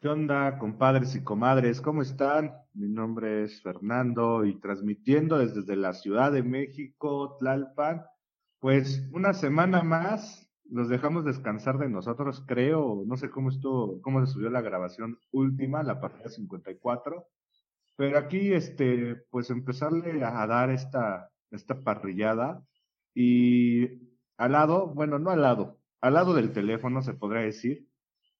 ¿Qué onda, compadres y comadres? ¿Cómo están? Mi nombre es Fernando y transmitiendo desde la Ciudad de México, Tlalpan. Pues una semana más nos dejamos descansar de nosotros, creo. No sé cómo estuvo, cómo se subió la grabación última, la partida 54. Pero aquí, este, pues empezarle a dar esta, esta parrillada. Y al lado, bueno, no al lado, al lado del teléfono se podría decir,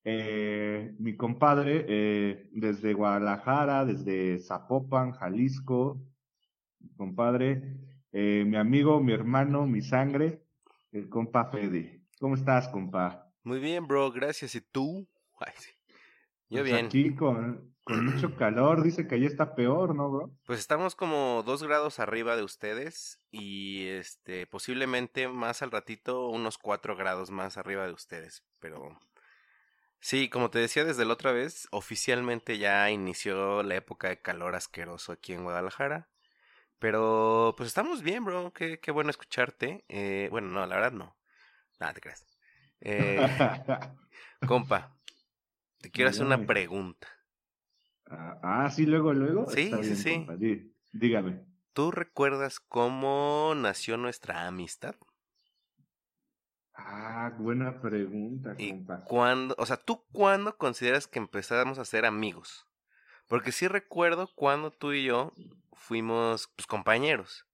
eh, mi compadre eh, desde Guadalajara, desde Zapopan, Jalisco, mi compadre, eh, mi amigo, mi hermano, mi sangre, el compa Fede. ¿Cómo estás, compa? Muy bien, bro, gracias. ¿Y tú? Ay, sí. Yo Pues bien. Aquí con, con mucho calor, dice que allá está peor, ¿no, bro? Pues estamos como dos grados arriba de ustedes y este posiblemente más al ratito unos cuatro grados más arriba de ustedes, pero sí, como te decía desde la otra vez, oficialmente ya inició la época de calor asqueroso aquí en Guadalajara, pero pues estamos bien, bro, qué, qué bueno escucharte. Eh, bueno, no, la verdad no, nada te creas. Eh, compa, te quiero hacer una pregunta. ah, ah, sí, luego, luego. Sí, Está sí, bien, sí. compa, dígame. ¿Tú recuerdas cómo nació nuestra amistad? Ah, buena pregunta, ¿Y compa. cuándo, o sea, tú cuándo consideras que empezamos a ser amigos? Porque sí recuerdo cuando tú y yo fuimos pues, compañeros,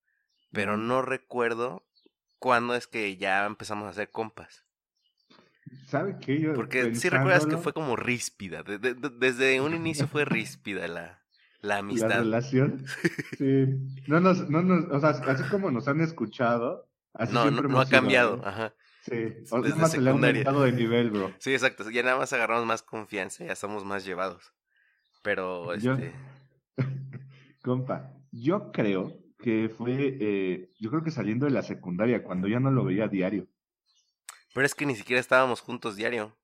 pero no recuerdo cuándo es que ya empezamos a ser compas. ¿Sabe qué? Yo Porque sí recuerdas que fue como ríspida, de- de- de- desde un inicio fue ríspida la, la la amistad. relación. Sí. No nos, no nos, o sea, así como nos han escuchado, así No, no, siempre no ha hemos sido, cambiado, ajá. Sí. O Desde nada más se le ha secundaria. de nivel, bro. Sí, exacto, ya nada más agarramos más confianza, ya estamos más llevados. Pero, Yo- este, Compa, yo creo que fue, eh, yo creo que saliendo de la secundaria, cuando ya no lo veía diario. pero es que ni siquiera estábamos juntos diario.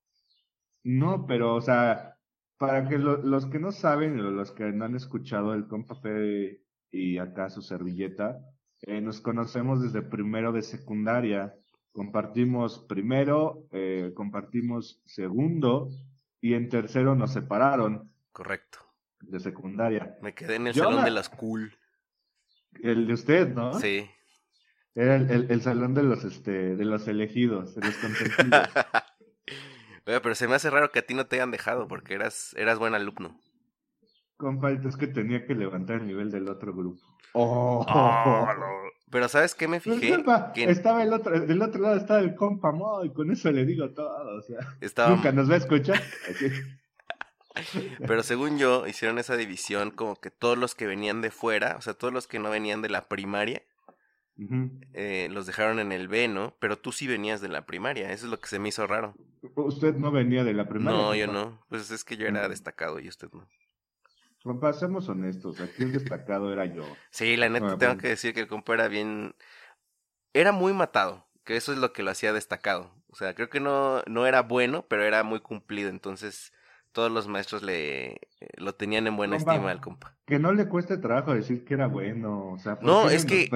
No, pero, o sea, para que lo- los que no saben, o los que no han escuchado el compa Fede y acá su servilleta, eh, nos conocemos desde primero de secundaria. Compartimos primero, eh, compartimos segundo, y en tercero nos separaron Correcto. de secundaria. Me quedé en el Yo salón la- de las cool. El de usted, ¿no? Sí. Era el, el- el salón de los, este, de los elegidos, de los consentidos. Oye, pero se me hace raro que a ti no te hayan dejado porque eras, eras buen alumno. Compa, es que tenía que levantar el nivel del otro grupo. Pero ¿sabes qué me Pues, fijé? Que estaba el otro, del otro lado estaba el compa Mo, y con eso le digo todo, o sea, estaba... nunca nos va a escuchar. Pero según yo, hicieron esa división como que todos los que venían de fuera, o sea, todos los que no venían de la primaria, eh, los dejaron en el B, ¿no? Pero tú sí venías de la primaria, eso es lo que se me hizo raro. Usted no venía de la primaria. no, yo no. Pues es que yo era Mm. destacado y usted no. Compa, seamos honestos, aquí el destacado era yo. Sí, la neta tengo que decir que el compa era bien... Era muy matado, que eso es lo que lo hacía destacado. O sea, creo que no, no era bueno, pero era muy cumplido. Entonces, todos los maestros le lo tenían en buena Compa. estima al compa. Que no le cueste trabajo decir que era bueno, o sea, ¿por No, es que-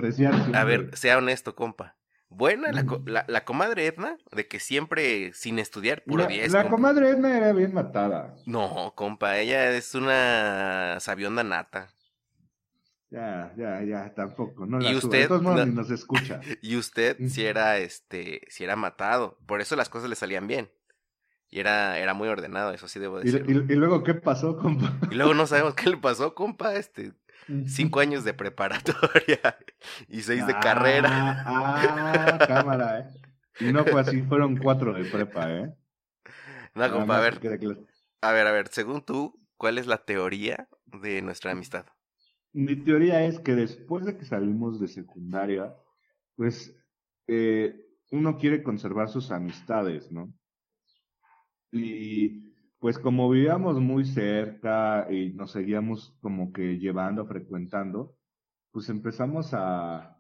A ver, sea honesto, compa. Buena la, Mm. la, la comadre Edna, de que siempre sin estudiar, puro la, 10. la compa. comadre Edna era bien matada. No, compa, ella es una sabionda nata. Ya, ya, ya, tampoco, no ¿Y la suba. usted? De todos modos No. ni nos escucha. Y usted si era, este, si era matado. Por eso las cosas le salían bien. Y era, era muy ordenado, eso sí debo Y, decirlo. y- y luego, ¿qué pasó, compa? Y luego no sabemos qué le pasó, compa, este, cinco años de preparatoria y seis de Ah, carrera. Ah, cámara, ¿eh? Y no fue así, fueron cuatro de prepa, ¿eh? No, compa, a ver, claro. a ver, a ver, según tú, ¿cuál es la teoría de nuestra amistad? mi teoría es que después de que salimos de secundaria, pues eh, uno quiere conservar sus amistades, ¿no? Y pues como vivíamos muy cerca y nos seguíamos como que llevando, frecuentando, pues empezamos a,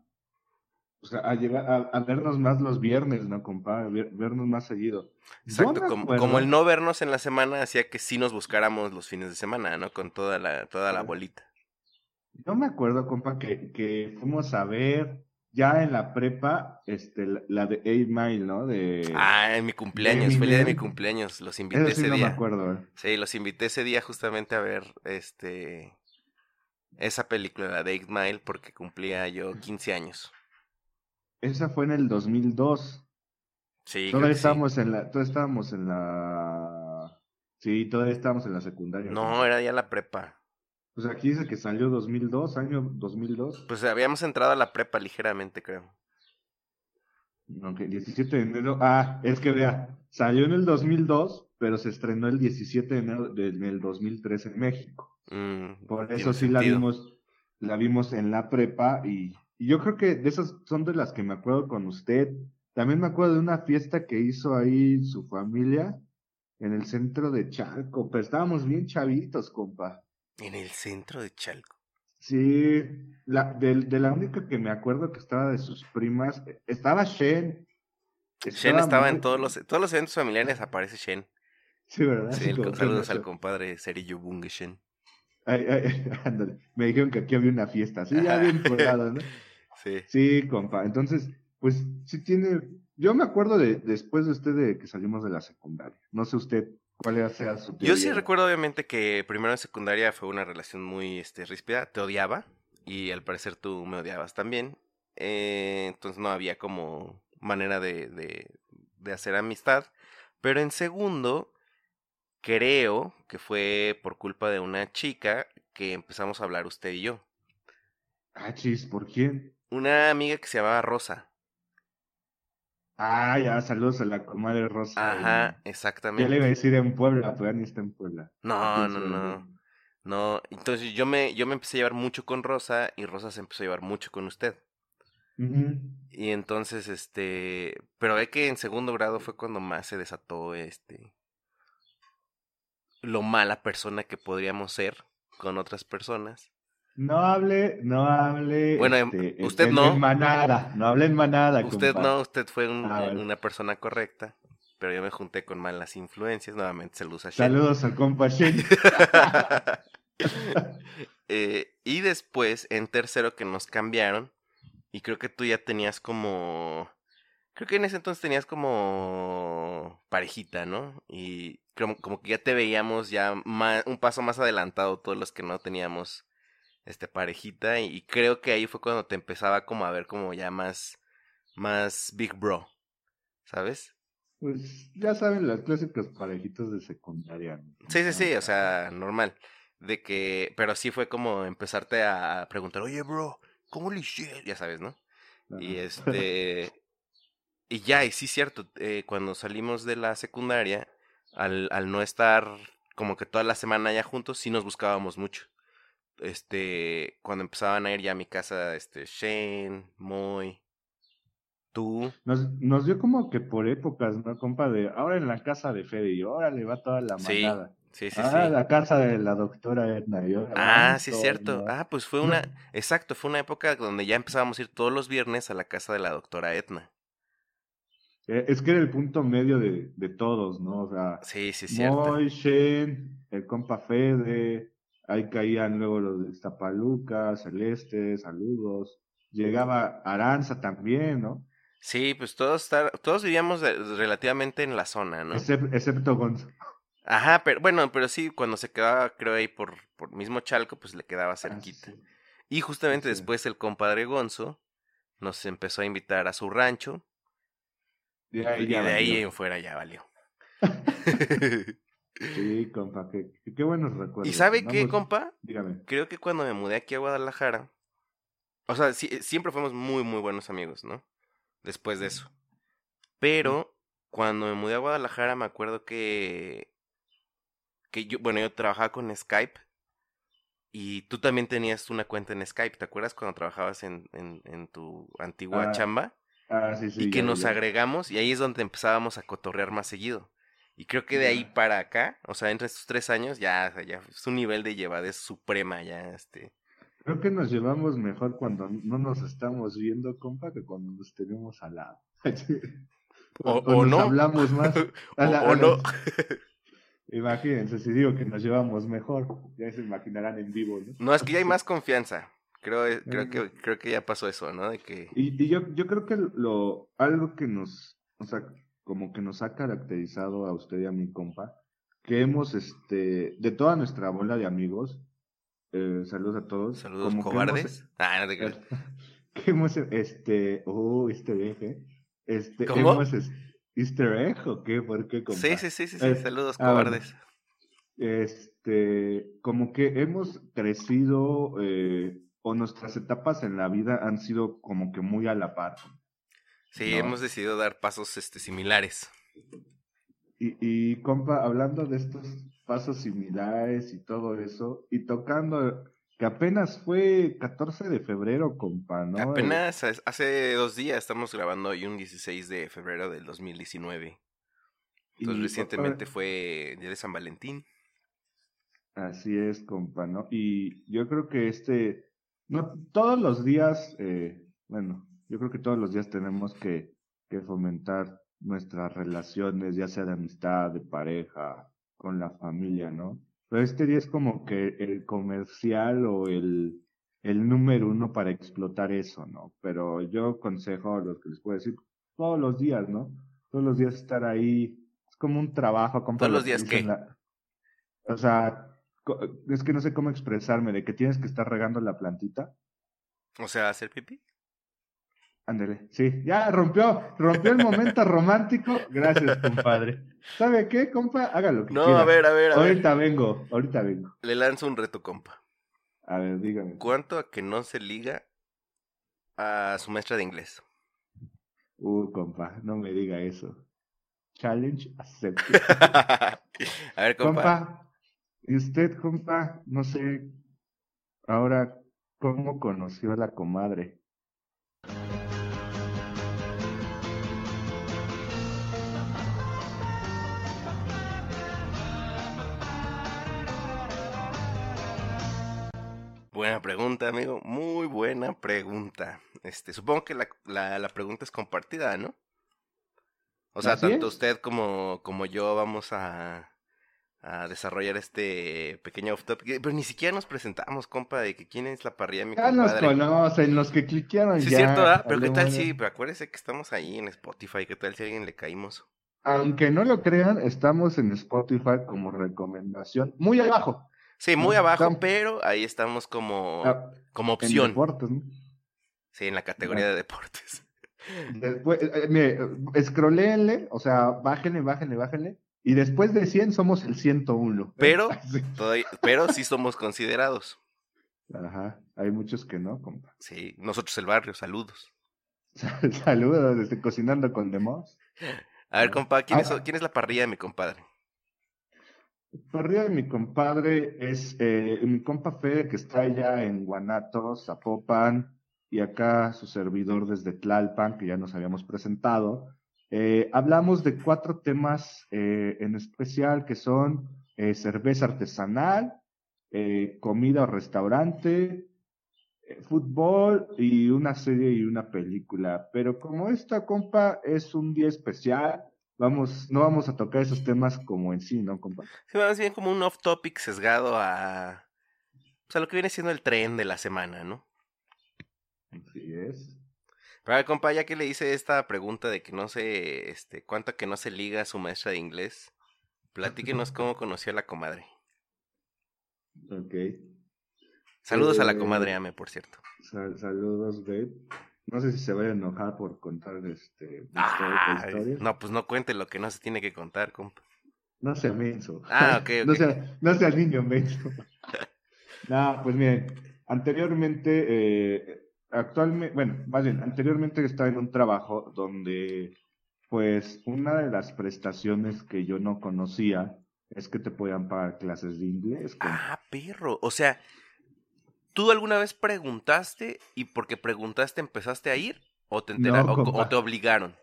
a llegar a, vernos más los viernes, ¿no, compa? vernos más seguido. Exacto, como, el no vernos en la semana hacía que sí nos buscáramos los fines de semana, ¿no? Con toda la, toda la bolita. Yo me acuerdo, compa, que, que fuimos a ver ya en la prepa, este, la, de Eight Mile, ¿no? De, ah, en mi cumpleaños, fue el día de mi cumpleaños, los invité ese no día. Me acuerdo, eh. Sí, los invité ese día justamente a ver, este, esa película, la de Eight Mile, porque cumplía yo 15 años. Esa fue en el 2002. Sí, todavía estábamos en la, todavía estábamos en la, sí, todavía estábamos en la secundaria. No, era ya la prepa. Pues aquí dice que salió 2002, año 2002. Pues habíamos entrado a la prepa ligeramente, creo. Ok, 17 de enero. Ah, es que vea, salió en el 2002, pero se estrenó el 17 de enero del 2003 en México. Mm, Por eso sí la vimos, la vimos en la prepa y, y, yo creo que de esas son de las que me acuerdo con usted. También me acuerdo de una fiesta que hizo ahí su familia en el centro de Chalco, pero estábamos bien chavitos, compa. En el centro de Chalco. Sí, la, de, de, la única que me acuerdo que estaba de sus primas, estaba Shen. Shen estaba en todos los, todos los eventos familiares, aparece Shen. Sí, ¿verdad? Sí, el, saludos al compadre Serillo Bunge Shen. Ay, ay, ándale. Me dijeron que aquí había una fiesta, sí, ya bien colgado, ¿no? Sí. Sí, compa. Entonces, pues sí tiene. Yo me acuerdo de después de usted de que salimos de la secundaria. No sé usted ¿Cuál sea su Yo sí recuerdo obviamente que primero en secundaria fue una relación muy este, ríspida, te odiaba y al parecer tú me odiabas también, eh, entonces no había como manera de, de, de hacer amistad, pero en segundo creo que fue por culpa de una chica que empezamos a hablar usted y yo. Ah, chis, ¿por quién? Una amiga que se llamaba Rosa. Ah, ya, saludos a la comadre Rosa. Ajá, exactamente. Ya le iba a decir en Puebla, pero ya ni está en Puebla. No, no, no. No, entonces yo me, yo me empecé a llevar mucho con Rosa y Rosa se empezó a llevar mucho con usted. Y entonces, este, pero ve que en segundo grado fue cuando más se desató, este, lo mala persona que podríamos ser con otras personas. No hable, no hable. Bueno, este, usted no. En manada, no hable en manada. Usted no, usted fue ah, una persona correcta, pero yo me junté con malas influencias. Nuevamente, saludos a Shen. Saludos al compa Shen. eh, y después, en tercero, que nos cambiaron, y creo que tú ya tenías como. Creo que en ese entonces tenías como parejita, ¿no? Y como, como que ya te veíamos ya un paso más adelantado todos los que no teníamos este parejita y, creo que ahí fue cuando te empezaba como a ver como ya más más big bro, ¿sabes? Pues ya saben las clásicas parejitas de secundaria. Sí, sí, sí, o sea, normal. De que, pero sí fue como empezarte a preguntar, oye, bro, ¿cómo le hiciste? Ya sabes, ¿no? Y este, y ya, y sí, cierto, eh, cuando salimos de la secundaria, al, al no estar como que toda la semana ya juntos, sí nos buscábamos mucho este, cuando empezaban a ir ya a mi casa, este, Shane, Moy, tú. Nos, nos dio como que por épocas, ¿no, compa? De ahora en la casa de Fede y ahora le va toda la manada. Sí, sí, ah, la casa de la doctora Edna. ah, sí, es cierto. Ah, pues fue una, exacto, fue una época donde ya empezábamos a ir todos los viernes a la casa de la doctora Edna. Eh, es que era el punto medio de, de todos, ¿no? O sea, sí, sí, cierto. Moy, Shane, el compa Fede, Ahí caían luego los de Iztapaluca, Celeste, saludos. Llegaba Aranza también, ¿no? Sí, pues todos, todos vivíamos relativamente en la zona, ¿no? excepto Gonzo. Ajá, pero bueno, pero sí, cuando se quedaba, creo, ahí por, por mismo Chalco, pues le quedaba ah, cerquita. Y justamente después el compadre Gonzo nos empezó a invitar a su rancho. y de ahí en fuera ya valió. Sí, compa, qué, qué buenos recuerdos. ¿Y sabe qué, compa? Dígame. Creo que cuando me mudé aquí a Guadalajara, o sea, siempre fuimos muy, muy buenos amigos, ¿no? Después de eso. Pero cuando me mudé a Guadalajara me acuerdo que, que yo, bueno, yo trabajaba con Skype y tú también tenías una cuenta en Skype, ¿te acuerdas cuando trabajabas en, en, en tu antigua Ah, chamba? Ah, sí, sí. y que ya, nos ya. agregamos y ahí es donde empezábamos a cotorrear más seguido. Y creo que de ahí para acá, o sea, entre estos tres años, ya, ya es un nivel de llevadez suprema, ya, este. Creo que nos llevamos mejor cuando no nos estamos viendo, compa, que cuando nos tenemos al lado. O- o o nos no. hablamos más. O, la- no. Imagínense, si digo que nos llevamos mejor, ya se imaginarán en vivo, ¿no? No, es que ya hay más confianza. Creo, eh, creo que, creo que ya pasó eso, ¿no? De que. Y, y yo, yo creo que lo, algo que nos, o sea, como que nos ha caracterizado a usted y a mi compa, que hemos, este, de toda nuestra bola de amigos, eh, saludos a todos. Saludos como que cobardes. Ah, no te hemos- creas. que hemos, este, oh, easter egg, ¿eh? Este, ¿Cómo? hemos, easter egg, ¿o qué? ¿Por qué, compa? Sí, sí, sí, sí, sí. Eh, Saludos ah, cobardes. Este, como que hemos crecido, eh, o nuestras etapas en la vida han sido como que muy a la par. Sí, no. hemos decidido dar pasos este, similares. Y, y compa, hablando de estos pasos similares y todo eso, y tocando que apenas fue 14 de febrero, compa, ¿no? Apenas es- hace dos días estamos grabando hoy un 16 de febrero del 2019. Y, Entonces recientemente compa, fue Día de San Valentín. Así es, compa, ¿no? Y yo creo que este, no, todos los días, eh, bueno, yo creo que todos los días tenemos que, que fomentar nuestras relaciones, ya sea de amistad, de pareja, con la familia, ¿no? Pero este día es como que el comercial o el, el número uno para explotar eso, ¿no? Pero yo aconsejo a los que les puedo decir todos los días, ¿no? Todos los días estar ahí, es como un trabajo. ¿Todos lo los días qué? la- o sea, es que no sé cómo expresarme, de que tienes que estar regando la plantita. O sea, hacer pipí. Ándele, sí, ya rompió, rompió el momento romántico. Gracias, compadre. ¿Sabe qué, compa? Hágalo que No, quiera. a ver, a ver, a ver. Ahorita vengo, ahorita vengo. Le lanzo un reto, compa. A ver, dígame. ¿Cuánto a que no se liga a su maestra de inglés? Uh, compa, no me diga eso. Challenge accepted. a ver, compa. compa, y usted, compa, no sé, ahora, ¿cómo conoció a la comadre? Buena pregunta, amigo. Muy buena pregunta. Este, supongo que la, la, la pregunta es compartida, ¿no? O sea, Así tanto es. usted como, como yo vamos a, a desarrollar este pequeño off topic. Pero ni siquiera nos presentamos, compa, de que quién es la parrilla mi Ya nos compadre. conocen, los que cliquearon Sí, ya. cierto, ¿verdad? Pero qué tal si, pero acuérdese que estamos ahí en Spotify, qué tal si a alguien le caímos. Aunque no lo crean, estamos en Spotify como recomendación, muy abajo. Sí, muy abajo, estamos- pero ahí estamos como, Ah, como en opción. deportes, ¿no? Sí, en la categoría de deportes. Después, eh, eh, mire, o sea, bájenle, bájenle, bájenle. Y después de 100 somos el 101. Pero- Sí. Todavía- pero sí somos considerados. Ajá, hay muchos que no, compa. Sí, nosotros el barrio, saludos. Saludos desde Cocinando con Demos. A ver, compa, ¿quién, es, Ah. quién es la parrilla de mi compadre? Parrilla de mi compadre es eh, mi compa Fede que está allá en Guanatos, Zapopan, y acá su servidor desde Tlalpan, que ya nos habíamos presentado. Eh, hablamos de cuatro temas eh, en especial que son eh, cerveza artesanal, comida o restaurante, fútbol y una serie y una película. Pero como esta compa es un día especial, vamos, no vamos a tocar esos temas como en sí, ¿no, compa? Sí, más bien como un off topic sesgado a, pues, a lo que viene siendo el tren de la semana, ¿no? Así es. Pero a ver, compa, ya que le hice esta pregunta de que no sé, este, cuánto que no se liga a su maestra de inglés, platíquenos cómo conoció a la comadre. Ok. Saludos a la Eh, comadre Ame, por cierto. Sal- saludos, babe. No sé si se va a enojar por contar este Ah, historia. no, pues no cuente lo que no se tiene que contar, compa. No sea menso. Ah, ok, no, ok. sea, no sea niño menso. no, pues miren, anteriormente, eh, actualmente, bueno, más bien, anteriormente estaba en un trabajo donde, pues, una de las prestaciones que yo no conocía es que te podían pagar clases de inglés. Ah, perro. O sea, ¿Tú alguna vez preguntaste y porque preguntaste empezaste a ir? ¿O te, entera- No, o- te obligaron?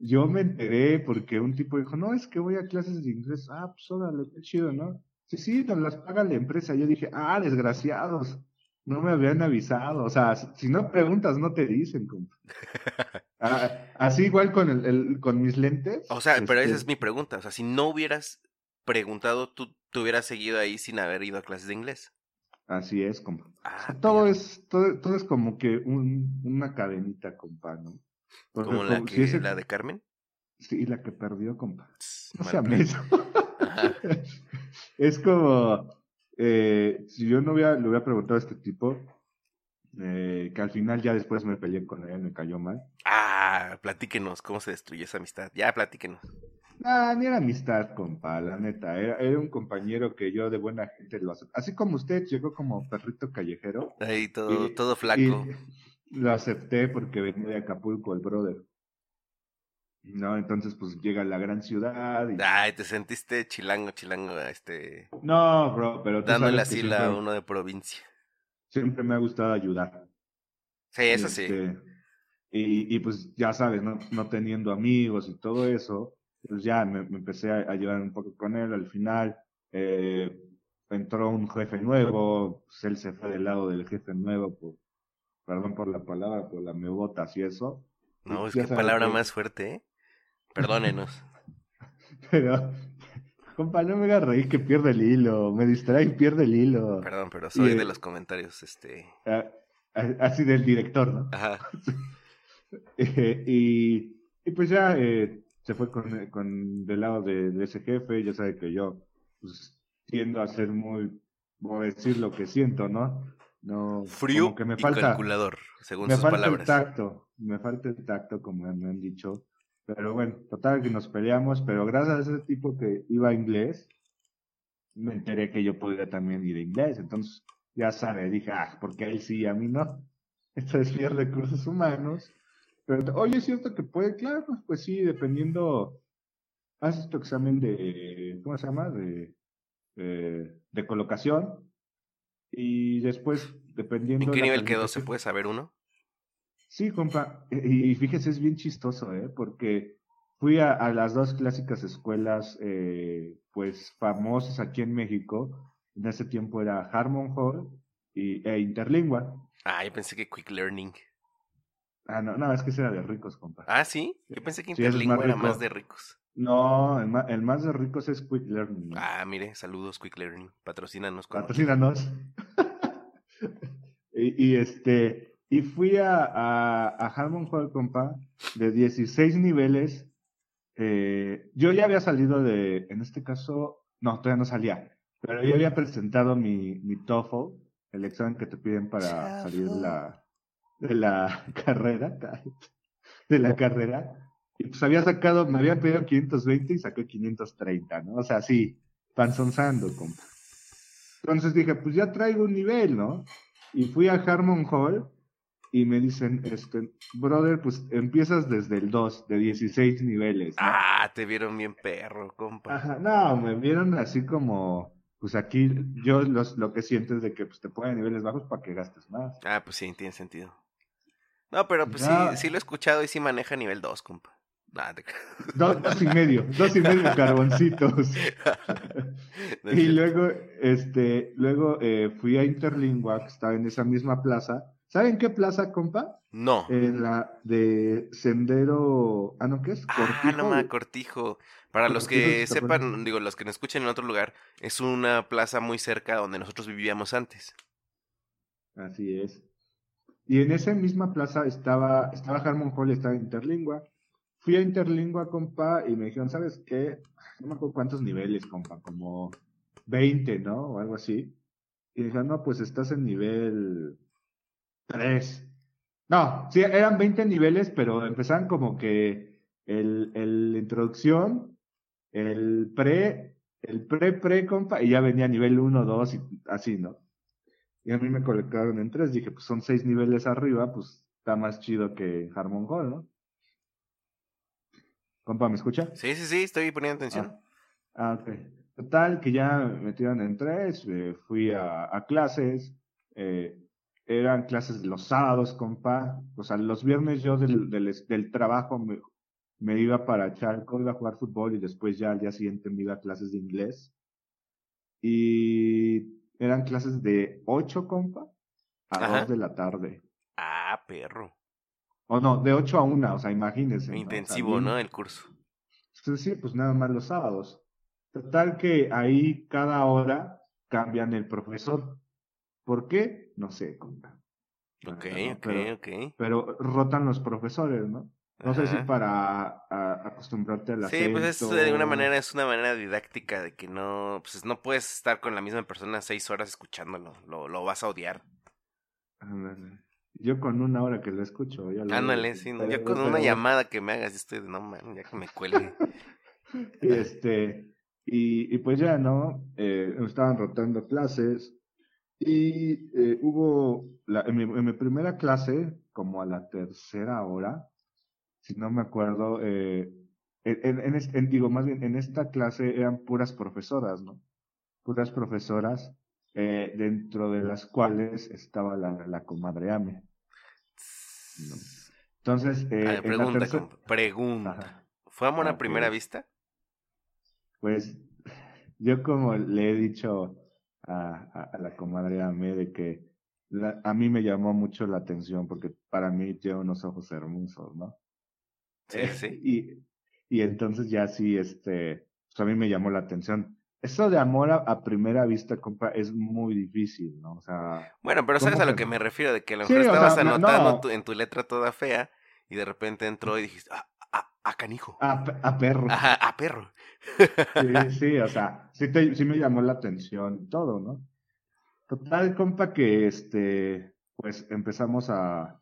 Yo me enteré porque un tipo dijo, no, es que voy a clases de inglés. Ah, pues órale, qué chido, ¿no? Sí, sí, nos las paga la empresa. Yo dije, ah, desgraciados, no me habían avisado. O sea, si si no preguntas, no te dicen, compa. Ah, así igual con el, el- con mis lentes. O sea, pero esa este, es mi pregunta. O sea, si no hubieras preguntado, tú te hubieras seguido ahí sin haber ido a clases de inglés. Así es, compa. O Ah, sea, todo es, todo, todo es como que un, una cadenita, compa, ¿no? Porque Como la, si que, ese- la de Carmen. Sí, la que perdió, compa. No sea. Ajá. Es como, eh, si yo no hubiera, le hubiera preguntado a este tipo, eh, que al final ya después me peleé con él, me cayó mal. Ah, platíquenos cómo se destruyó esa amistad. Ya, platíquenos. Ah, ni era amistad, compa, la neta. Era, era un compañero que yo de buena gente lo acepté. Así como usted llegó como perrito callejero. Ahí todo, y- todo flaco. lo acepté porque venía de Acapulco, el brother. No, entonces pues llega a la gran ciudad y... Ay, te sentiste chilango, chilango, este, No, bro, pero tú dándole así la a siempre, uno de provincia. siempre me ha gustado ayudar. Sí, eso sí. Este, Y, y pues ya sabes, ¿no? no teniendo amigos y todo eso, pues ya me, me empecé a, a llevar un poco con él. Al final eh, entró un jefe nuevo, pues él se fue del lado del jefe nuevo, por, perdón por la palabra, por la mebotas y eso. No, es que palabra que- más fuerte, ¿eh? Perdónenos. Pero, compa, no me hagas reír que pierde el hilo, me distrae y pierde el hilo. Perdón, pero soy Y, de eh, los comentarios, este. Así del director, ¿no? Ajá. Eh, y, y pues ya eh, se fue con, con del lado de, de ese jefe, ya sabe que yo pues, tiendo a ser muy, voy a decir lo que siento, ¿no? No, Frío como que me y falta, calculador, según me sus falta palabras. el tacto, me falta el tacto, como me han dicho. Pero bueno, total que nos peleamos, pero gracias a ese tipo que iba a inglés, me enteré que yo podía también ir a inglés. Entonces, ya sabe, dije, ah, porque él sí y a mí no. Esto es bien recursos humanos. Pero, oye, es cierto que puede, claro, pues, sí, dependiendo, haces tu examen de, ¿cómo se llama? De, de, de colocación. Y después, dependiendo ¿En qué nivel quedó? ¿Se puede saber uno? Sí, compa. Y, y fíjese, es bien chistoso, ¿eh? Porque fui a, a las dos clásicas escuelas, eh, pues, famosas aquí en México. En ese tiempo era Harmon Hall y, e Interlingua. Ah, yo pensé que Quick Learning. Ah, no, no, es que ese era de ricos, compa. Ah, sí. Yo pensé que Sí, Interlingua más era más de ricos. No, el más, el más de ricos es Quick Learning. ¿no? Ah, mire, saludos Quick Learning. Patrocínanos con. Patrocínanos. y, y este, y fui a, a, a Harmon Hall, compa, de 16 niveles. Eh, yo ya había salido de, en este caso, no, todavía no salía, pero yo había presentado mi, mi TOEFL, el examen que te piden para salir de la, de la carrera, de la carrera. Y pues había sacado, me habían pedido 520 y saqué 530, ¿no? O sea, sí, panzonzando, compa. Entonces dije, pues ya traigo un nivel, ¿no? Y fui a Harmon Hall y me dicen, este, brother, pues empiezas desde el 2, de 16 niveles. ¿no? Ah, te vieron bien perro, compa. Ajá, no, me vieron así como, pues aquí yo los, lo que siento es de que pues, te ponen niveles bajos para que gastes más. Ah, pues sí, tiene sentido. No, pero pues sí, sí lo he escuchado y sí maneja nivel 2, compa. Nah, te- Dos, dos y medio, dos y medio carboncitos. No Y luego, este, luego eh, fui a Interlingua, que estaba en esa misma plaza. ¿Saben qué plaza, compa? No. En la de Sendero, ah, ¿no qué es? Ah, no me Cortijo. Para los Cortijo, que sepan, digo, los que nos escuchen en otro lugar, es una plaza muy cerca donde nosotros vivíamos antes. Así es. Y en esa misma plaza estaba, estaba Harmon Hall, estaba Interlingua. Fui a Interlingua, compa, y me dijeron, ¿sabes qué? No me acuerdo cuántos niveles, compa, como 20, ¿no? O algo así. Y dijeron, no, pues estás en nivel 3. No, sí, eran 20 niveles, pero empezaban como que el, el introducción, el pre, el pre-pre, compa, y ya venía nivel 1, 2 y así, ¿no? Y a mí me colocaron en 3, dije, pues son 6 niveles arriba, pues está más chido que Harmon Hall, ¿no? Compa, ¿me escucha? Sí, sí, sí, estoy poniendo atención. Ah, ok. Total, que ya me metieron en tres, eh, fui a, a clases, eh, eran clases los sábados, compa. O sea, los viernes yo del, del, del trabajo me, me, iba para Charco, iba a jugar fútbol y después ya al día siguiente me iba a clases de inglés. Y eran clases de 8, compa, a Ajá. 2 de la tarde. Ah, perro. O no, de 8 a 1, o sea, imagínense. Intensivo, ¿no? ¿no? El curso. Sí, pues nada más los sábados. Total que ahí cada hora cambian el profesor. ¿Por qué? No sé, compa. Ok, ok, pero, ok. Pero rotan los profesores, ¿no? No Ajá. sé si para a, acostumbrarte al Sí, pues es de una manera, es una manera didáctica de que no, pues no puedes estar con la misma persona seis horas escuchándolo, lo, lo vas a odiar. Yo con una hora que lo escucho, ya lo Ándale, sí, no, yo con una pero... llamada que me hagas, estoy de no man, ya que me cuelgue. este, y, y, pues ya, ¿no? Eh, estaban rotando clases y eh, hubo, la, en, mi, en, mi, primera clase, como a la tercera hora, si no me acuerdo, eh, en, en, en, digo, más bien, en esta clase eran puras profesoras, ¿no? Puras profesoras, eh, dentro de las cuales estaba la, la comadre Ame. ¿no? Entonces, eh, pregunta, tercera... pregunta. Ajá. ¿Fue amor a primera okay. vista? Pues yo como le he dicho a, a, a la comadre Ame de que la, a mí me llamó mucho la atención porque para mí tiene unos ojos hermosos, ¿no? Sí, sí. Y, y entonces ya sí, este, pues a mí me llamó la atención. Eso de amor a, a, primera vista, compa, es muy difícil, ¿no? O sea. Bueno, pero sabes a lo que me refiero, de que a lo mejor sí, estabas o sea, anotando no. tu, en tu letra toda fea y de repente entró y dijiste, ah, ah, ah canijo. A, a perro. Ajá, a perro. sí, sí, o sea, sí, te, sí me llamó la atención todo, ¿no? Total, compa, que este, pues empezamos a,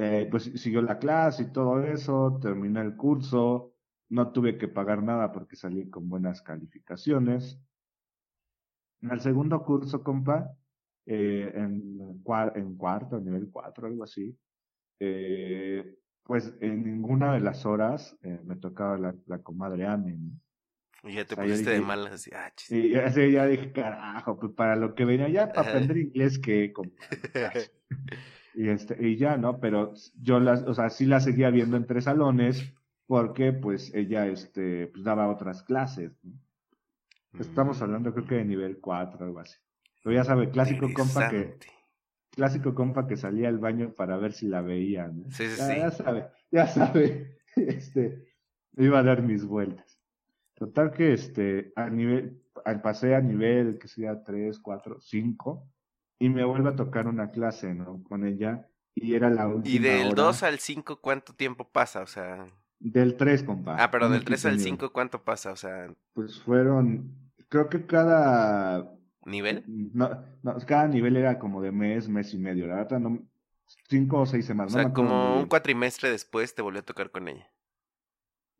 eh, pues siguió la clase y todo eso, terminé el curso, no tuve que pagar nada porque salí con buenas calificaciones. En el segundo curso, compa, eh, en, en cuarto, nivel cuatro, algo así, eh, pues en ninguna de las horas eh, me tocaba la, la comadre Amen. Y ya te o sea, pusiste dije, de malas así, ah. Y ya dije, carajo, pues para lo que venía ya para aprender inglés que, compa. y este, y ya, ¿no? Pero yo las, o sea, sí la seguía viendo en tres salones porque pues ella este pues daba otras clases ¿no? estamos hablando creo que de nivel 4 algo así pero ya sabe clásico compa que clásico compa que salía al baño para ver si la veía ¿no? sí, sí, ya, sí. ya sabe ya sabe este iba a dar mis vueltas total que este a nivel al pasé a nivel que sea 3, 4, 5 y me vuelve a tocar una clase no con ella y era la última y del hora. 2 al 5 cuánto tiempo pasa o sea del 3, compa. Ah, pero del 3 al 5, ¿cuánto pasa? O sea. Pues fueron. Creo que cada. ¿Nivel? No, no, cada nivel era como de mes, mes y medio. La verdad, no. Cinco o seis semanas. O sea, no como un cuatrimestre después te volvió a tocar con ella.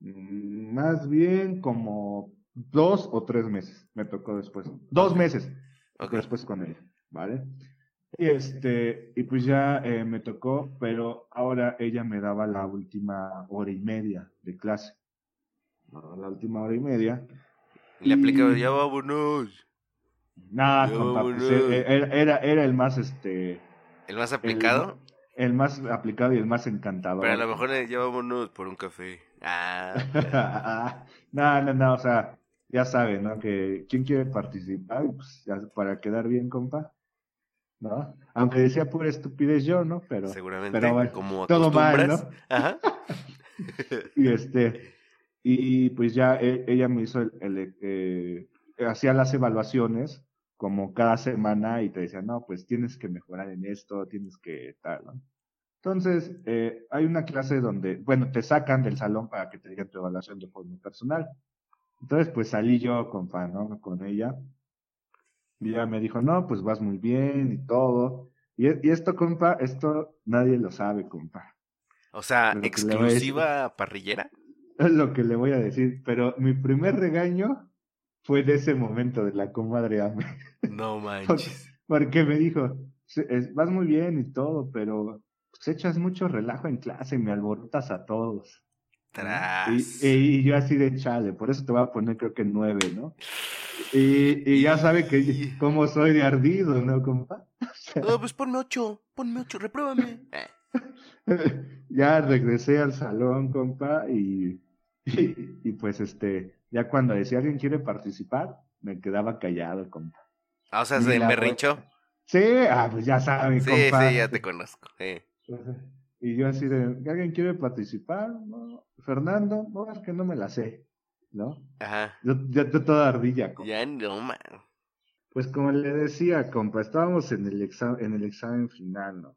Mm, más bien como dos o tres meses me tocó después. Dos meses okay. después con ella, ¿vale? Y este, y pues ya eh, me tocó, pero ahora ella me daba la última hora y media de clase. La última hora y media. Le aplicaba, ya vámonos. Nada, compa, pues, eh, era, era, era, el más este. ¿El más aplicado? El, el, más aplicado y el más encantador. Pero a lo mejor le ya vámonos por un café. Ah. no, no, no, o sea, ya sabe, ¿no? Que quién quiere participar, pues ya, para quedar bien, compa. ¿No? Aunque decía pura estupidez yo, ¿no? Pero, Seguramente, pero bueno, como todo mal, ¿no? Ajá. y este, y pues ya e, ella me hizo el, el eh, hacía las evaluaciones como cada semana y te decía, no, pues tienes que mejorar en esto, tienes que tal, ¿no? Entonces, eh, hay una clase donde, bueno, te sacan del salón para que te digan tu evaluación de forma personal. Entonces, pues salí yo con, ¿no? con ella y ella me dijo, no, pues vas muy bien y todo. Y, y esto, compa, esto nadie lo sabe, compa. O sea, exclusiva parrillera. Es lo que le voy a decir, pero mi primer regaño fue de ese momento de la comadre Ame. No manches. Porque me dijo, vas muy bien y todo, pero pues echas mucho relajo en clase y me alborotas a todos. Tras. Y, y, yo así de chale, por eso te voy a poner creo que nueve, ¿no? Y, y ya sabe que como soy de ardido, ¿no, compa? No, pues ponme ocho, ponme ocho, repruébame. ya regresé al salón, compa, y, y, pues este, ya cuando decía alguien quiere participar, me quedaba callado, compa. Ah, o sea, se me rinchó. Sí, ah, pues ya saben, sí, compa. Sí, ya te conozco. Y yo así de, ¿alguien quiere participar? No, Fernando, no, es que no me la sé, ¿no? Ajá. Yo, yo, toda ardilla, compa. Ya no, man. Pues como le decía, compa, estábamos en el, examen, en el examen final, ¿no?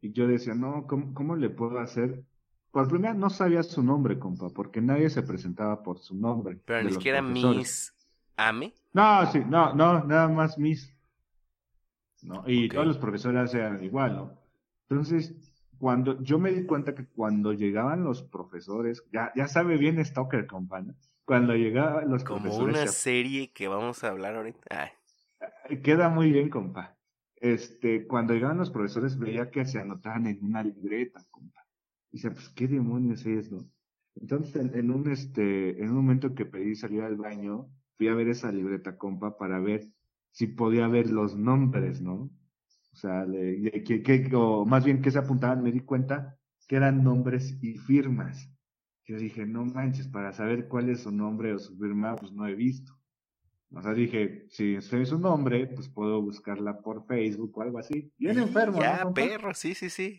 Y yo decía, no, ¿cómo, cómo le puedo hacer? Por primera no sabía su nombre, compa, porque nadie se presentaba por su nombre. Pero ni siquiera Miss Ame. No, sí, no, no, nada más Miss. ¿no? Y todos los profesores eran igual, ¿no? Entonces, cuando yo me di cuenta que cuando llegaban los profesores, ya, ya sabe bien Stalker, compa, ¿no? Cuando llegaban los Como profesores. Como una serie que vamos a hablar ahorita. Queda muy bien, compa. Este, cuando llegaban los profesores veía que se anotaban en una libreta, compa. Y dice, pues, ¿qué demonios es, no? Entonces, en, un, este, en un momento que pedí salir al baño, fui a ver esa libreta, compa, para ver si podía ver los nombres, ¿no? O sea, que, que, o más bien que se apuntaban, me di cuenta que eran nombres y firmas. Yo dije, no manches, para saber cuál es su nombre o su firma, pues no he visto. O sea, dije, si es su nombre, pues puedo buscarla por Facebook o algo así. Bien enfermo. Ya, perro, sí, sí, sí.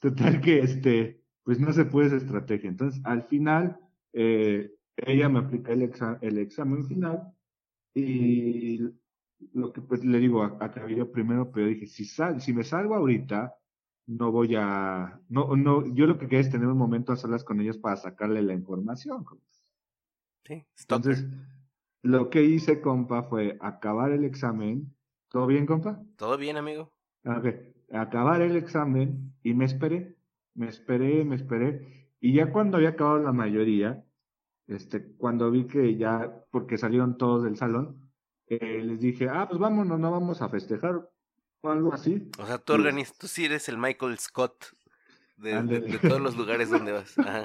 Total que, este, pues no se puede esa estrategia. Entonces, al final, eh, ella me aplica el, el examen final y lo que pues le digo, acabé yo primero, pero dije, si, sal si me salgo ahorita, no voy a, no, no, yo lo que quería es tener un momento a solas con ellos para sacarle la información. Sí, Entonces, lo que hice, compa, fue acabar el examen. ¿Todo bien, compa? Todo bien, amigo. Ok, acabar el examen y me esperé, me esperé, me esperé. Y ya cuando había acabado la mayoría, este, cuando vi que ya, porque salieron todos del salón, eh, les dije, ah, pues vámonos, no vamos a festejar, o algo así. O sea, tú organizas, tú sí eres el Michael Scott de, de, todos los lugares donde vas. Ajá.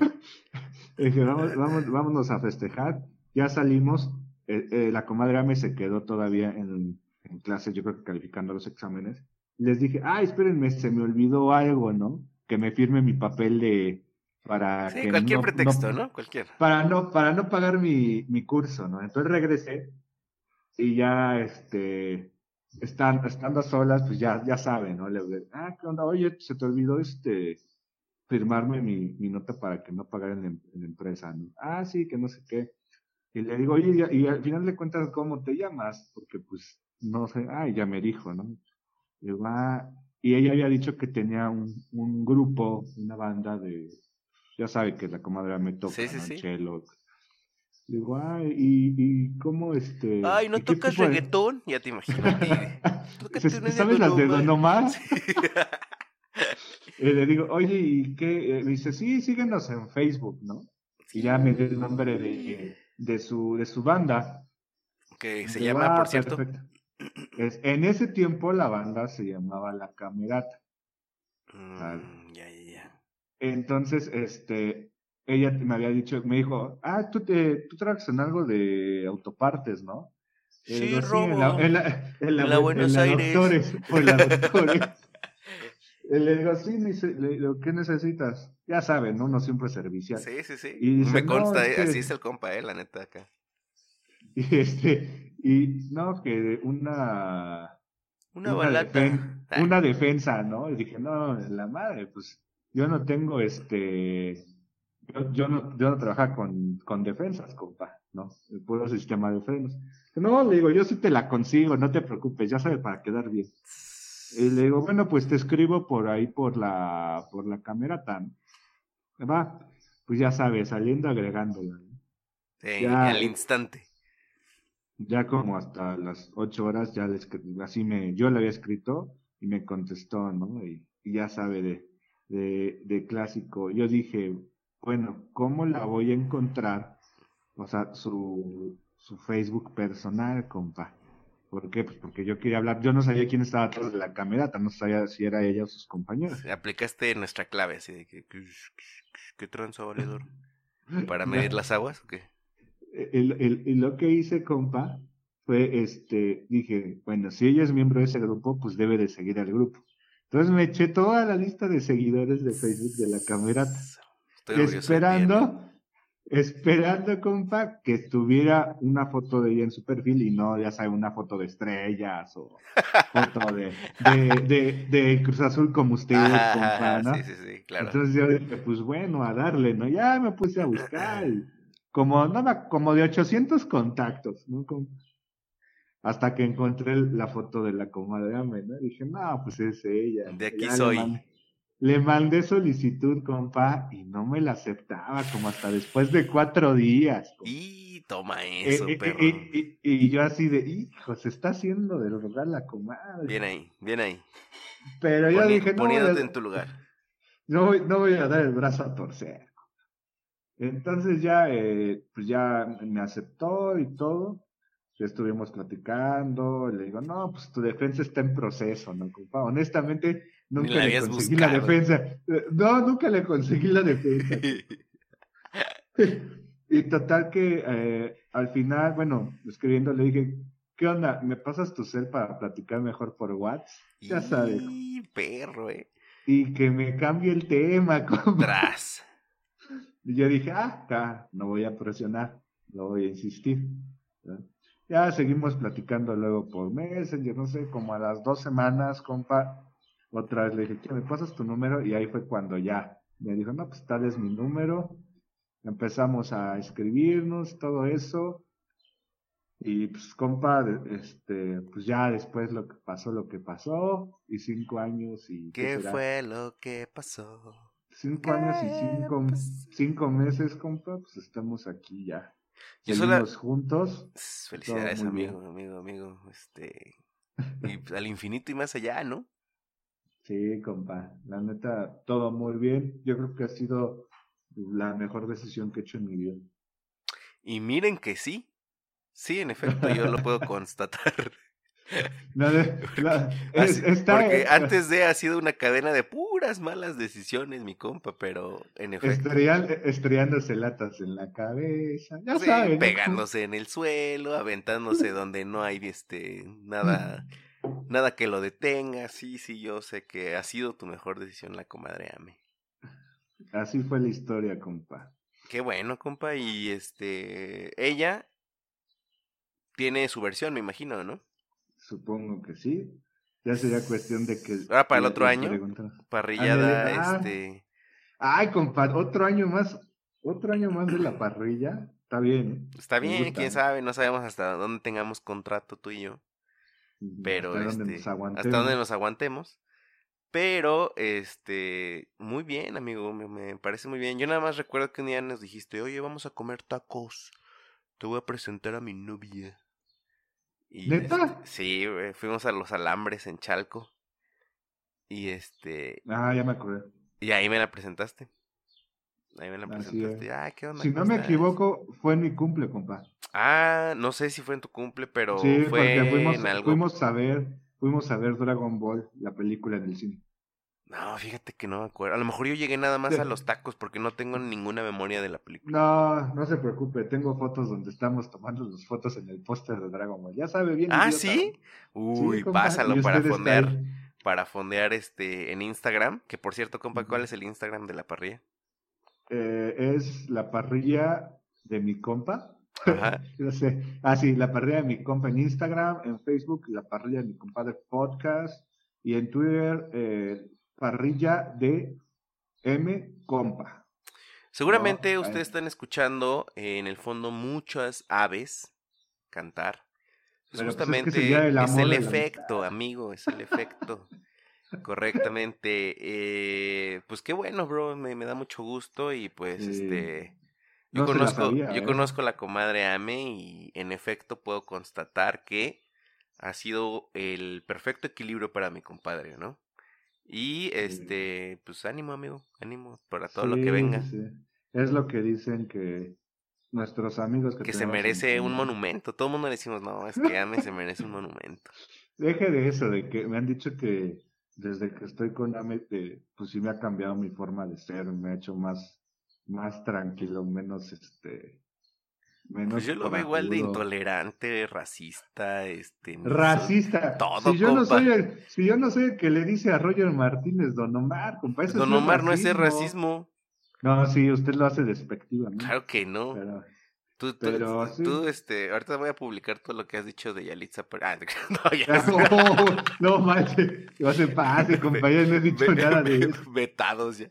dije, vamos, vamos, vámonos a festejar. Ya salimos, eh, eh, la comadre me se quedó todavía en, en clase, yo creo que calificando los exámenes. Les dije, ah, espérenme, se me olvidó algo, ¿no? Que me firme mi papel de, para sí, cualquier pretexto, no, Cualquier. Para no, para no pagar mi, mi curso, ¿no? Entonces regresé y ya, este, están, estando solas, pues ya, ya saben, ¿no? Le ah, ¿qué onda? Oye, se te olvidó, este, firmarme mi, mi nota para que no pagaran en, la empresa, ¿no? Ah, sí, que no sé qué. Y le digo, oye, y, al final le cuentas cómo te llamas, porque pues, no sé, ah, ya me dijo, ¿no? Y, ah, y ella había dicho que tenía un, un grupo, una banda de ya sabe que la comadre me toca sí, sí, chelo. Digo, ay, ¿y, ¿y cómo este? Ay, ¿no tocas reggaetón? Ya te imagino. ¿Sabes las de Don Omar? le digo, oye, ¿y qué? Me dice, sí, síguenos en Facebook, ¿no? Y ya me dio el nombre de, de, su, de su banda. Que se llama, ah, por cierto. Es, en ese tiempo la banda se llamaba La Camerata. Mm, ya, ya. Entonces, este, ella me había dicho, me dijo, ah, tú, te, tú trabajas en algo de autopartes, ¿no? Sí, robo. en la, en la, en la, Buenos Aires. Doctores, o en la doctores. le digo, sí, le digo, ¿qué necesitas? Ya saben, ¿no? Uno siempre servicial. Sí, sí, sí. Y dice, me consta, eh, así es el compa, eh, la neta, acá. Y este, y no, que una... Una, una balata. Ah. una defensa, ¿no? Y dije, no, la madre, pues yo no tengo este, yo, no, yo no trabajo con, con defensas, compa, ¿no? El puro sistema de frenos. No, le digo, yo sí te la consigo, no te preocupes, ya sabes para quedar bien. Y le digo, bueno, pues te escribo por ahí por la, por la cámara tan. Va, pues ya sabes, saliendo agregándola. Sí, al instante. Ya como hasta las ocho horas, ya les, así me, yo le había escrito y me contestó, ¿no? y ya sabe de, de, de clásico, yo dije, bueno, ¿cómo la voy a encontrar? O sea, su, su Facebook personal, compa. ¿Por qué? Pues porque yo quería hablar. Yo no sabía quién estaba atrás de la camerata, no sabía si era ella o sus compañeros. Aplicaste nuestra clave, así de que. ¿Qué tranza, valedor? ¿Para medir las aguas o qué? El, el, lo que hice, compa, fue, este, dije, bueno, si ella es miembro de ese grupo, pues debe de seguir al grupo. Entonces me eché toda la lista de seguidores de Facebook de la camerata, esperando, esperando, compa, que estuviera una foto de ella en su perfil y no, ya sabe, una foto de estrellas o foto de, de, de, Cruz Azul como usted, compa, ¿no? Sí, sí, sí, claro. Entonces yo dije, pues bueno, a darle, ¿no? Ya me puse a buscar, como, no, como de 800 contactos, ¿no? hasta que encontré la foto de la comadre ¿no? dije, no, pues es ella. De aquí soy. Le mandé, solicitud, compa, y no me la aceptaba, como hasta después de cuatro días. Y toma eso, eh, perro. y, yo así de, hijo, se está haciendo del lugar la comadre. Bien ahí, bien ahí. Pero yo dije, no. Poniéndote en tu lugar. No voy, no voy a dar el brazo a torcer. Entonces ya, eh, pues ya me aceptó y todo ya estuvimos platicando, le digo, no, pues tu defensa está en proceso, ¿no, compa? Honestamente, nunca le conseguí la defensa. No, nunca le conseguí la defensa. y total que eh, al final, bueno, escribiendo le dije, ¿qué onda? ¿Me pasas tu cel para platicar mejor por WhatsApp? Ya sabes. perro, eh. Y que me cambie el tema, compa. Tras. Y yo dije, ah, acá, no voy a presionar, no voy a insistir. Ya seguimos platicando luego por Messenger, no sé, como a las dos semanas, compa, otra vez le dije, ¿qué me pasas tu número? Y ahí fue cuando ya me dijo, no, pues tal es mi número. Empezamos a escribirnos, todo eso. Y pues, compa, este, pues ya después lo que pasó, lo que pasó, y cinco años y... ¿Qué, fue lo que pasó? Cinco años y cinco, cinco meses, compa, pues estamos aquí ya. Seguimos juntos. Felicidades, amigo, amigo, amigo. Este. Y al infinito y más allá, ¿no? Sí, compa. La neta, todo muy bien. Yo creo que ha sido la mejor decisión que he hecho en mi vida. Y miren que sí. Sí, en efecto, yo lo puedo constatar. No, porque antes de ha sido una cadena de puras malas decisiones, mi compa, pero en efecto. estrellándose latas en la cabeza, ya saben. Pegándose en el suelo, aventándose donde no hay este nada, nada que lo detenga. Sí, sí, yo sé que ha sido tu mejor decisión la comadre Ame. Así fue la historia, compa. Qué bueno, compa. Y este, ella tiene su versión, me imagino, ¿no? Supongo que sí. Ya sería cuestión de que. Ah, para el otro año. Parrillada, ah. este. Ay, compadre, otro año más. Otro año más de la parrilla. Está bien. Está bien, quién sabe. No sabemos hasta dónde tengamos contrato tú y yo. Pero hasta, este, donde hasta donde nos aguantemos. Pero, este, muy bien, amigo, me, me, parece muy bien. Yo nada más recuerdo que un día nos dijiste, oye, vamos a comer tacos. Te voy a presentar a mi novia. Y ¿Neta? Este, sí, fuimos a los alambres en Chalco. Y este. Ah, ya me acordé. Y ahí me la presentaste. Ahí me la presentaste. Ah, ¿qué onda? Si no me equivoco, fue en mi cumple, compa. Ah, no sé si fue en tu cumple, pero sí, fue fuimos, en algo. Fuimos a ver, fuimos a ver Dragon Ball, la película en el cine. No, fíjate que no me acuerdo. A lo mejor yo llegué nada más a los tacos porque no tengo ninguna memoria de la película. No, no se preocupe. Tengo fotos donde estamos tomando las fotos en el póster de Dragon Ball. Ya sabe bien. Ah, ¿sí? Uy, pásalo para fondear. Para fondear este en Instagram. Que por cierto, compa, ¿cuál es el Instagram de la parrilla? Eh, es la parrilla de mi compa. No sé. Ah, sí, la parrilla de mi compa en Instagram, en Facebook, la parrilla de mi compadre podcast. Y en Twitter, eh, parrilla de M Compa. Seguramente ustedes están escuchando en el fondo muchas aves cantar. Pues, justamente es, el, efecto, amigo, es el efecto. Correctamente. Eh, pues qué bueno, bro, me, da mucho gusto y pues este... Yo, conozco, yo ¿eh? conozco la comadre Ame y en efecto puedo constatar que ha sido el perfecto equilibrio para mi compadre, ¿no? Y este, pues ánimo, amigo, ánimo para todo lo que venga. Es lo que dicen que nuestros amigos que, se merece un monumento. Todo el mundo le decimos, no, es que Ame se merece un monumento. Deje de eso, de que me han dicho que desde que estoy con Ame, pues sí me ha cambiado mi forma de ser, me ha hecho más, más tranquilo, menos este, menos Pues yo lo veo igual de intolerante, racista, este... Racista. Todo, si yo no soy el, si yo no soy el que le dice a Roger Martínez Don Omar, compa, eso Don Omar no es el racismo. No, sí, usted lo hace despectivamente. Claro que no. Pero, Tú, pero tú, sí. tú, este, ahorita voy a publicar todo lo que has dicho de Yalitza, pero... Ah, no, ya. no, no manches, no se pase, compa, yo no he dicho Ve- nada de ve- eso. Vetados ya.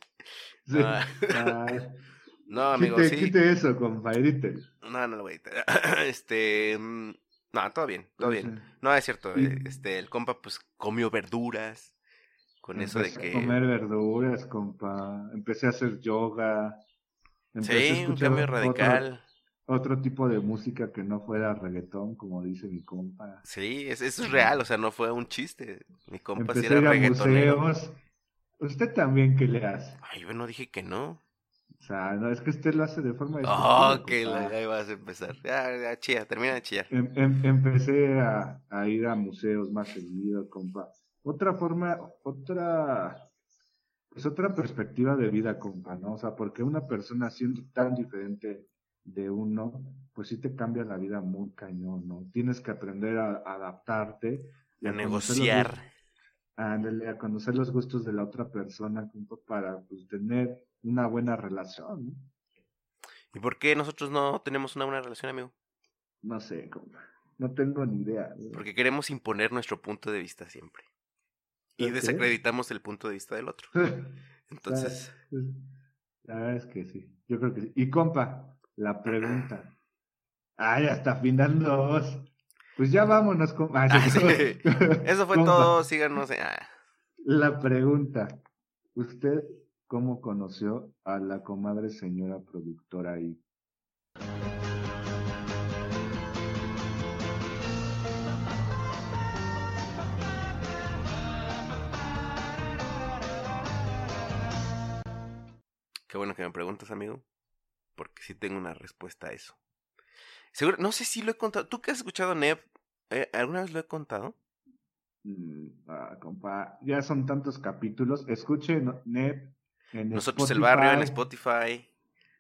Sí. Ah. No, amigo, quite, sí. quite eso, compa, edite. No, no lo voy a editar. Este... mm, No, todo bien, todo bien. No, es cierto, Sí. eh, este, el compa pues comió verduras, con eso de Empecé que... a comer verduras, compa. Empecé a hacer yoga. Empecé a Sí, un escuchar cambio radical. Otro, tipo de música que no fuera reggaetón, como dice mi compa. Sí, es- eso es real, o sea, no fue un chiste. Mi compa sí Empecé a era a reggaetonero. museos. ¿Usted también qué le hace? Ay, yo no dije que no. O sea, no, es que usted lo hace de forma Oh, que la- ahí vas a empezar. Ya, ya, chilla, termina de chillar. Em- em- empecé a, a ir a museos más seguido, compa. Otra forma, otra, pues otra perspectiva de vida, compa, ¿no? O sea, porque una persona siendo tan diferente de uno, pues sí te cambia la vida muy cañón, ¿no? Tienes que aprender a, a adaptarte y A negociar. gustos- ándale, a conocer los gustos de la otra persona, para pues tener una buena relación, ¿no? ¿Y por qué nosotros no tenemos una buena relación, amigo? No sé, compa. No tengo ni idea. ¿no? Porque queremos imponer nuestro punto de vista siempre. Y desacreditamos el punto de vista del otro. Entonces, Pues, La verdad es que sí, yo creo que sí. Y compa, la pregunta. Ay, hasta final dos. Pues ya vámonos, compa. Ah, sí. eso fue todo. Síganos. en- ah, La pregunta. ¿Usted cómo conoció a la comadre señora productora ahí? Qué bueno que me preguntas, amigo. Porque sí tengo una respuesta a eso. Seguro, no sé si lo he contado. ¿Tú que has escuchado Neb? eh, ¿Alguna vez lo he contado? Mm, ah, compa, ya son tantos capítulos. Escuche no- NEP en Nosotros el barrio en Spotify, Spotify,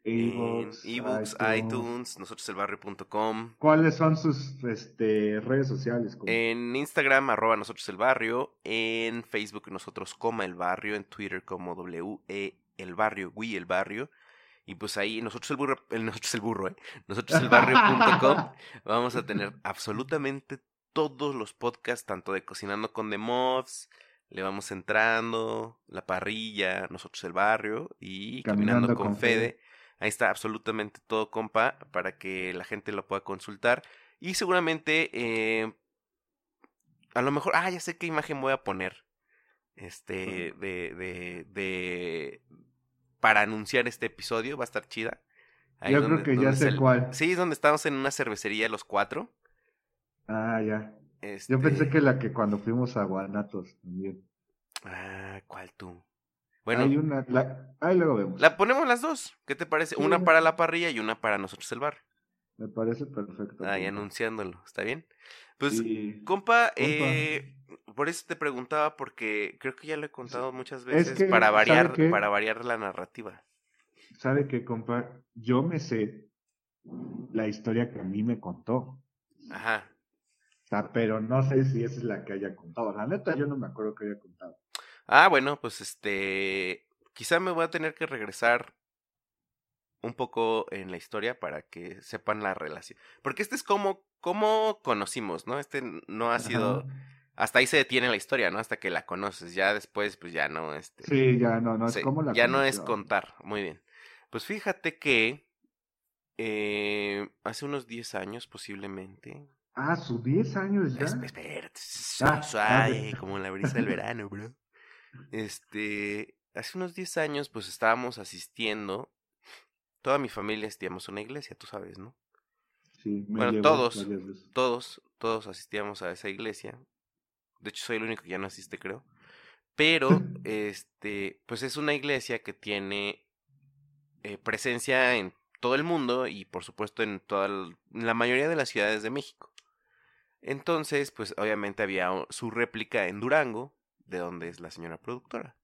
en ebooks, ebooks, iTunes, nosotroselbarrio.com. ¿Cuáles son sus este, redes sociales? compa? En Instagram, arroba nosotros el barrio. En Facebook, nosotros coma el barrio. En Twitter, como W E el barrio, Wii el barrio. Y pues ahí, nosotros el burro, el, nosotros el burro, ¿eh? Nosotros el barrio.com. Vamos a tener absolutamente todos los podcasts, tanto de Cocinando con The Moths, Le Vamos Entrando, La Parrilla, Nosotros el Barrio y Caminando, Caminando con, con Fede. Fede. Ahí está absolutamente todo, compa, para que la gente lo pueda consultar. Y seguramente, eh, a lo mejor, ah, ya sé qué imagen voy a poner. Este, de, de, de, para anunciar este episodio, va a estar chida. Ahí Yo creo que ya sé cuál. Sí, es donde estamos en una cervecería los cuatro. Ah, ya. Este... Yo pensé que la que cuando fuimos a Guanatos también. Ah, ¿cuál tú? Bueno, Hay una, la, ahí luego vemos. la ponemos las dos. ¿Qué te parece? Sí. Una para la parrilla y una para nosotros el bar. Me parece perfecto. Ahí anunciándolo. ¿Está bien? Pues, compa, eh, por eso te preguntaba, porque creo que ya lo he contado muchas veces que, para ¿sabe variar, para variar la narrativa. ¿Sabe qué, compa? Yo me sé la historia que a mí me contó. Ajá. O sea, pero no sé si esa es la que haya contado. La neta, yo no me acuerdo que haya contado. Ah, bueno, pues este, quizá me voy a tener que regresar un poco en la historia para que sepan la relación. Porque este es como, como conocimos, ¿no? Este no ha sido, Ajá. hasta ahí se detiene la historia, ¿no? Hasta que la conoces, ya después, pues ya no, este, Sí, ya no, no es se- como la ya no es contar, muy bien. Pues fíjate que eh, hace unos 10 años posiblemente, Ah, sus 10 años ya. Es- espérate, Ah, suave, ah, como la brisa del verano, bro. Este, hace unos 10 años, pues estábamos asistiendo. Toda mi familia asistíamos a una iglesia, tú sabes, ¿no? Sí, me Bueno, todos. Todos, todos asistíamos a esa iglesia. De hecho, soy el único que ya no asiste, creo. Pero, este, pues es una iglesia que tiene eh, presencia en todo el mundo y, por supuesto, en toda el- en la mayoría de las ciudades de México. Entonces, pues obviamente había su réplica en Durango, de donde es la señora productora.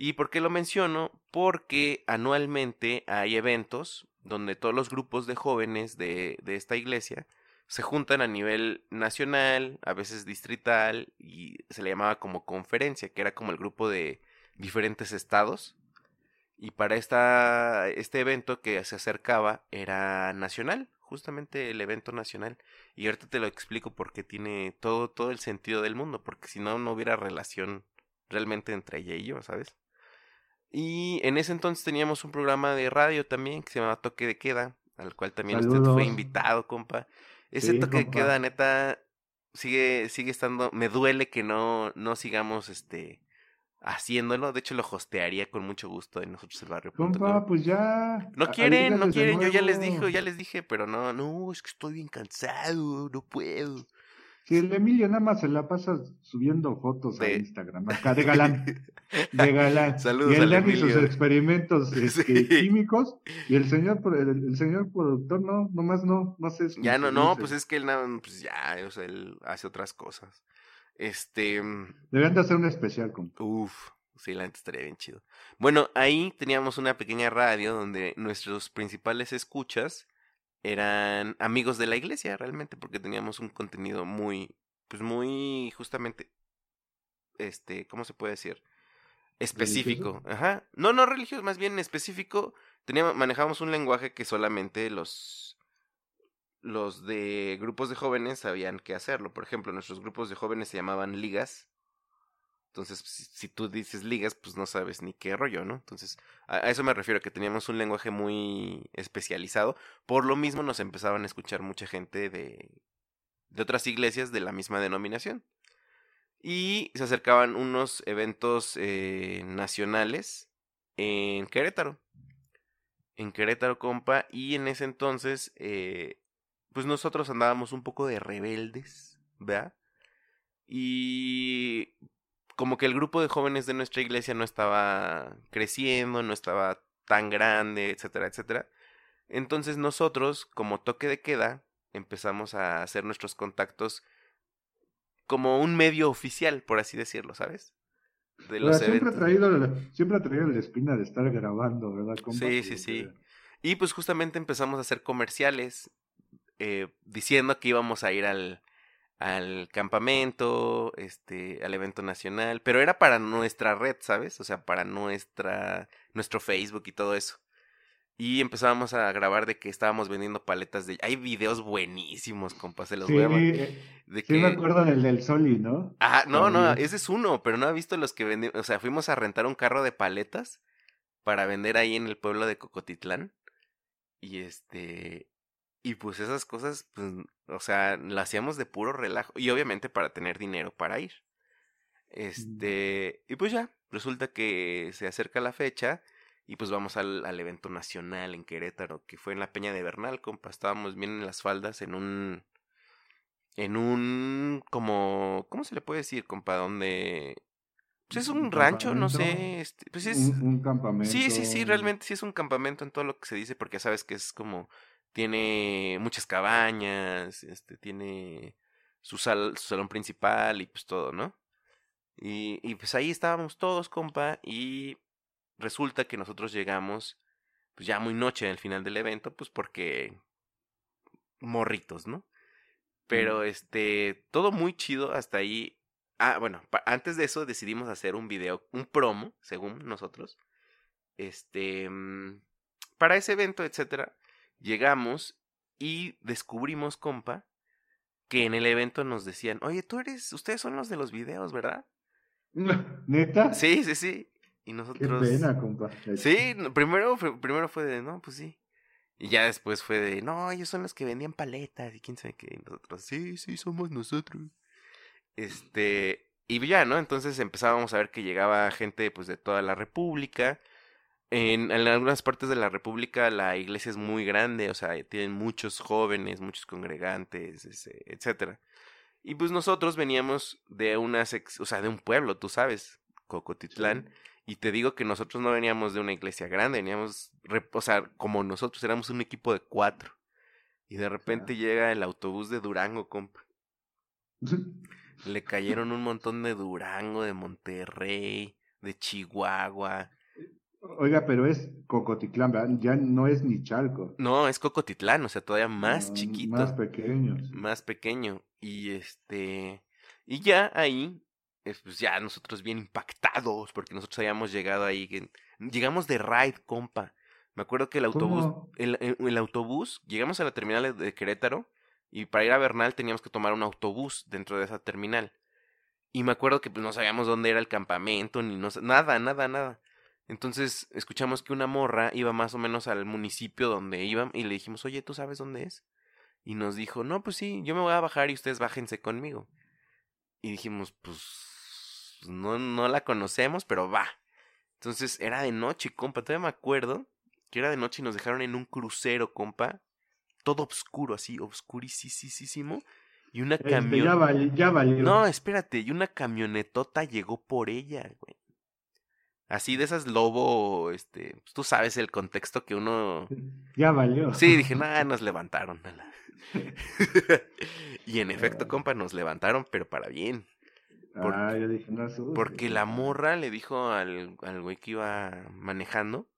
¿Y por qué lo menciono? Porque anualmente hay eventos donde todos los grupos de jóvenes de, de esta iglesia se juntan a nivel nacional, a veces distrital, y se le llamaba como conferencia, que era como el grupo de diferentes estados. Y para esta, este evento que se acercaba era nacional, justamente el evento nacional. Y ahorita te lo explico porque tiene todo, todo el sentido del mundo, porque si no, no hubiera relación realmente entre ella y yo, ¿sabes? Y en ese entonces teníamos un programa de radio también que se llamaba Toque de Queda, al cual también usted fue invitado, compa. Ese toque de queda, neta, sigue, sigue estando. Me duele que no, no sigamos este haciéndolo. De hecho, lo hostearía con mucho gusto en nosotros el barrio. Compa, pues ya. No quieren, no quieren. Yo ya les dije, ya les dije, pero no, no, es que estoy bien cansado, no puedo. Si el Emilio nada más se la pasa subiendo fotos a Instagram, acá de galán. De galán. Saludos y él sus experimentos este, químicos. Y el señor el, señor productor no, nomás no, no sé. Ya no, no, pues es que él nada, pues ya, o sea, él hace otras cosas. Este. Deberían de hacer un especial con. Uf, sí, la gente estaría bien chido. Bueno, ahí teníamos una pequeña radio donde nuestros principales escuchas eran amigos de la iglesia realmente porque teníamos un contenido muy pues muy justamente este cómo se puede decir específico ajá. No no religioso más bien específico teníamos manejábamos un lenguaje que solamente los los de grupos de jóvenes sabían qué hacerlo. Por ejemplo nuestros grupos de jóvenes se llamaban ligas entonces, si, tú dices ligas, pues no sabes ni qué rollo, ¿no? Entonces, a, eso me refiero, que teníamos un lenguaje muy especializado. Por lo mismo nos empezaban a escuchar mucha gente de, de otras iglesias de la misma denominación. Y se acercaban unos eventos eh, nacionales en Querétaro. En Querétaro, compa. Y en ese entonces, eh, pues nosotros andábamos un poco de rebeldes, ¿verdad? Y como que el grupo de jóvenes de nuestra iglesia no estaba creciendo, no estaba tan grande, etcétera, etcétera. Entonces nosotros, como toque de queda, empezamos a hacer nuestros contactos como un medio oficial, por así decirlo, ¿sabes? De los siempre, ha traído, siempre ha traído la espina de estar grabando, ¿verdad? sí, sí, sí. Y pues justamente empezamos a hacer comerciales eh, diciendo que íbamos a ir al, al campamento, este, al evento nacional, pero era para nuestra red, ¿sabes? O sea, para nuestra, nuestro Facebook y todo eso. Y empezábamos a grabar de que estábamos vendiendo paletas de... Hay videos buenísimos, compa, se los voy a... De sí, me acuerdo del del Soli, ¿no? Ah, no, no, ese es uno, pero no ha visto los que vendimos... O sea, fuimos a rentar un carro de paletas para vender ahí en el pueblo de Cocotitlán. Y este... Y pues esas cosas, pues, o sea, las hacíamos de puro relajo. Y obviamente para tener dinero para ir. Este, y pues ya, resulta que se acerca la fecha y pues vamos al, al, evento nacional en Querétaro, que fue en la Peña de Bernal, compa. Estábamos bien en las faldas, en un. En un. como. ¿Cómo se le puede decir, compa? Donde. Pues es un, rancho, no sé. Este, pues es. Un, un, campamento. Sí, sí, sí, realmente sí es un campamento en todo lo que se dice, porque sabes que es como tiene muchas cabañas, este, tiene su, sal, su salón principal y pues todo, ¿no? Y, y pues ahí estábamos todos, compa, y resulta que nosotros llegamos pues ya muy noche al final del evento, pues porque morritos, ¿no? Pero este, todo muy chido hasta ahí. Ah, bueno, antes de eso decidimos hacer un video, un promo, según nosotros. Este, mm, para ese evento, etcétera. Llegamos y descubrimos, compa, que en el evento nos decían, oye, tú eres, ustedes son los de los videos, ¿verdad? ¿Neta? Sí, sí, sí. Y nosotros... Qué pena, compa. Sí, primero fue, primero fue de, no, pues sí. Y ya después fue de, no, ellos son los que vendían paletas y quién sabe qué. Y nosotros, sí, sí, somos nosotros. Este, y ya, ¿no? Entonces empezábamos a ver que llegaba gente, pues, de toda la república. En, en, algunas partes de la República la iglesia es muy grande, o sea, tienen muchos jóvenes, muchos congregantes, etcétera. Y pues nosotros veníamos de una, o sea, de un pueblo, tú sabes, Cocotitlán, y te digo que nosotros no veníamos de una iglesia grande, veníamos, o sea, como nosotros éramos un equipo de cuatro. Y de repente llega el autobús de Durango, compa. Le cayeron un montón de Durango, de Monterrey, de Chihuahua. Oiga, pero es Cocotitlán, ¿verdad? Ya no es ni Chalco. No, es Cocotitlán, o sea, todavía más No, chiquito. Más pequeños. más pequeño. Y este. Y ya ahí, pues ya nosotros bien impactados, porque nosotros habíamos llegado ahí. Llegamos de ride, compa. Me acuerdo que el autobús, el, el- el autobús, llegamos a la terminal de- Querétaro y para ir a Bernal teníamos que tomar un autobús dentro de esa terminal. Y me acuerdo que pues, no sabíamos dónde era el campamento, ni no, nada, nada, nada. Entonces escuchamos que una morra iba más o menos al municipio donde iban y le dijimos, oye, ¿tú sabes dónde es? Y nos dijo, no, pues sí, yo me voy a bajar y ustedes bájense conmigo. Y dijimos, pues no, no la conocemos, pero va. Entonces era de noche, compa. Todavía me acuerdo que era de noche y nos dejaron en un crucero, compa. Todo oscuro, así, oscurísimo. Y una Este, ya, ya. No, espérate, y una camionetota llegó por ella, güey. Así de esas lobo, este, pues, tú sabes el contexto que uno Ya valió. Sí, dije, nada, nos levantaron. a la-". y en efecto, compa, nos levantaron, pero para bien. Ah, yo dije, no asustes. Porque la morra le dijo al, al güey que iba manejando,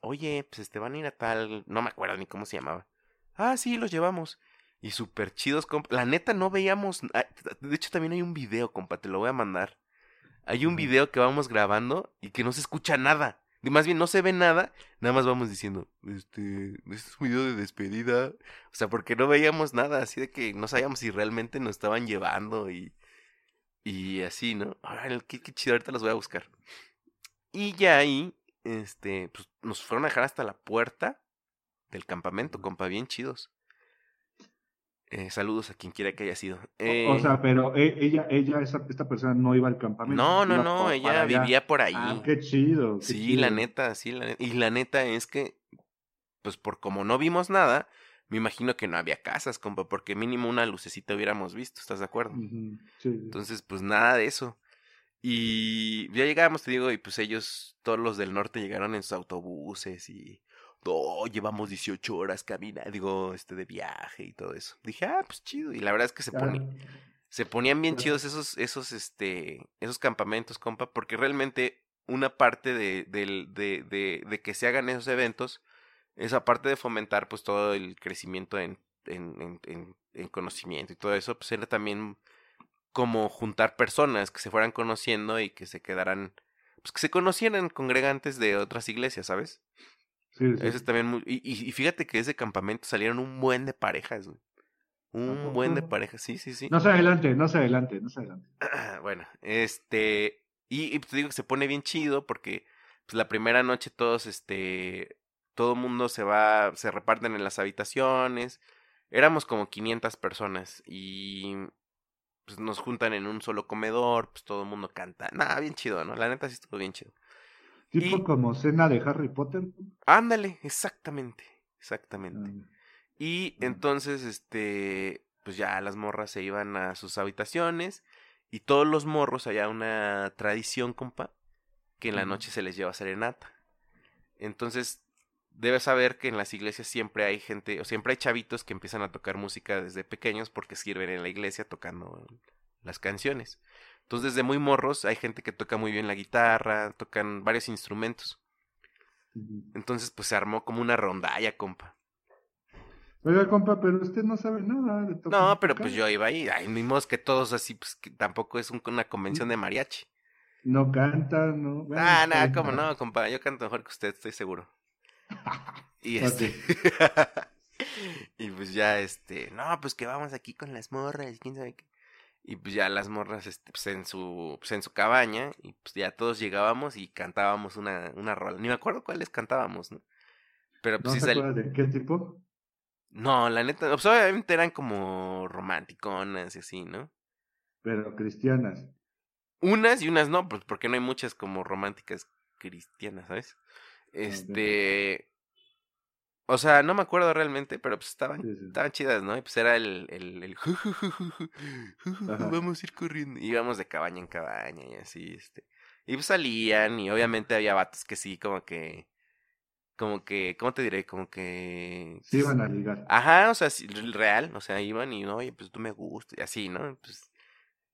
oye, pues este van a ir a tal, no me acuerdo ni cómo se llamaba. Ah, sí, los llevamos. Y súper chidos, compa. La neta no veíamos, de hecho también hay un video, compa, te lo voy a mandar. Hay un video que vamos grabando y que no se escucha nada. Y más bien no se ve nada, nada más vamos diciendo, este, este es un video de despedida. O sea, porque no veíamos nada, así de que no sabíamos si realmente nos estaban llevando y, y así, ¿no? Ahora, qué, qué chido, ahorita los voy a buscar. Y ya ahí, este, pues nos fueron a dejar hasta la puerta del campamento, compa, bien chidos. Eh, saludos a quien quiera que haya sido. O- Eh, O sea, pero e- ella, ella, esa, esta persona no iba al campamento. no, no, no, ella allá. vivía por ahí. Ah, qué chido. qué Sí, la neta, sí, la neta. Y la neta es que, pues por como no vimos nada, me imagino que no había casas, compa, porque mínimo una lucecita hubiéramos visto, ¿estás de acuerdo? Sí. Entonces, pues nada de eso. Y ya llegamos, te digo, y pues ellos, todos los del norte llegaron en sus autobuses y... Oh, llevamos 18 horas caminando, digo, este, de viaje y todo eso. Dije, ah, pues chido. Y la verdad es que se ponía, se ponían bien Claro. chidos esos, esos, este, esos campamentos, compa, porque realmente una parte de, de, de, de que se hagan esos eventos es aparte de fomentar pues todo el crecimiento en, en, en, en- en conocimiento y todo eso, pues era también como juntar personas que se fueran conociendo y que se quedaran, pues que se conocieran congregantes de otras iglesias, ¿sabes? Sí, sí. Eso es también muy... Y, y- y fíjate que de ese campamento salieron un buen de parejas, güey. Un buen de parejas, sí, sí, sí. No se adelante, no se adelante, no se adelante. bueno, este. Y, y te digo que se pone bien chido porque pues, la primera noche todos, este. Todo el mundo se va, se reparten en las habitaciones. Éramos como 500 personas y pues nos juntan en un solo comedor, pues todo el mundo canta. Nada, bien chido, ¿no? La neta sí estuvo bien chido. Tipo Y- como cena de Harry Potter. Ándale, exactamente, exactamente. Ah, Y Mm. entonces, este, pues ya las morras se iban a sus habitaciones y todos los morros, había una tradición, compa, que en la noche se les lleva serenata. Entonces, debes saber que en las iglesias siempre hay gente, o siempre hay chavitos que empiezan a tocar música desde pequeños porque sirven en la iglesia tocando las canciones. Entonces, desde muy morros hay gente que toca muy bien la guitarra, tocan varios instrumentos. Entonces, pues se armó como una rondalla, compa. Oiga, compa, pero usted no sabe nada de tocar. No, pero pues yo iba ahí. Ay, mismo que todos así, pues que tampoco es un- una convención de mariachi. No canta, no. Bueno, ah, nada, bien. cómo no, compa. Yo canto mejor que usted, estoy seguro. Y este. y pues ya, este. No, pues que vamos aquí con las morras, quién sabe qué. Y pues ya las morras, este, pues en su, pues en su cabaña. Y pues ya todos llegábamos y cantábamos una, una rola. Ni me acuerdo cuáles cantábamos, ¿no? Pero pues ¿No sí se sal- de qué tipo? No, la neta, pues obviamente eran como romanticonas y así, ¿no? Pero cristianas. Unas y unas no, pues porque no hay muchas como románticas cristianas, ¿sabes? Este. O sea, no me acuerdo realmente, pero pues estaban, Sí, sí. estaban chidas, ¿no? Y pues era el, el, el vamos a ir corriendo. Y íbamos de cabaña en cabaña y así, este. Y pues salían, y obviamente había vatos que sí, como que. Como que, ¿cómo te diré? Como que. Sí iban a ligar. Ajá, o sea, sí, real, o sea, iban y, oye, pues tú me gustas, y así, ¿no? Pues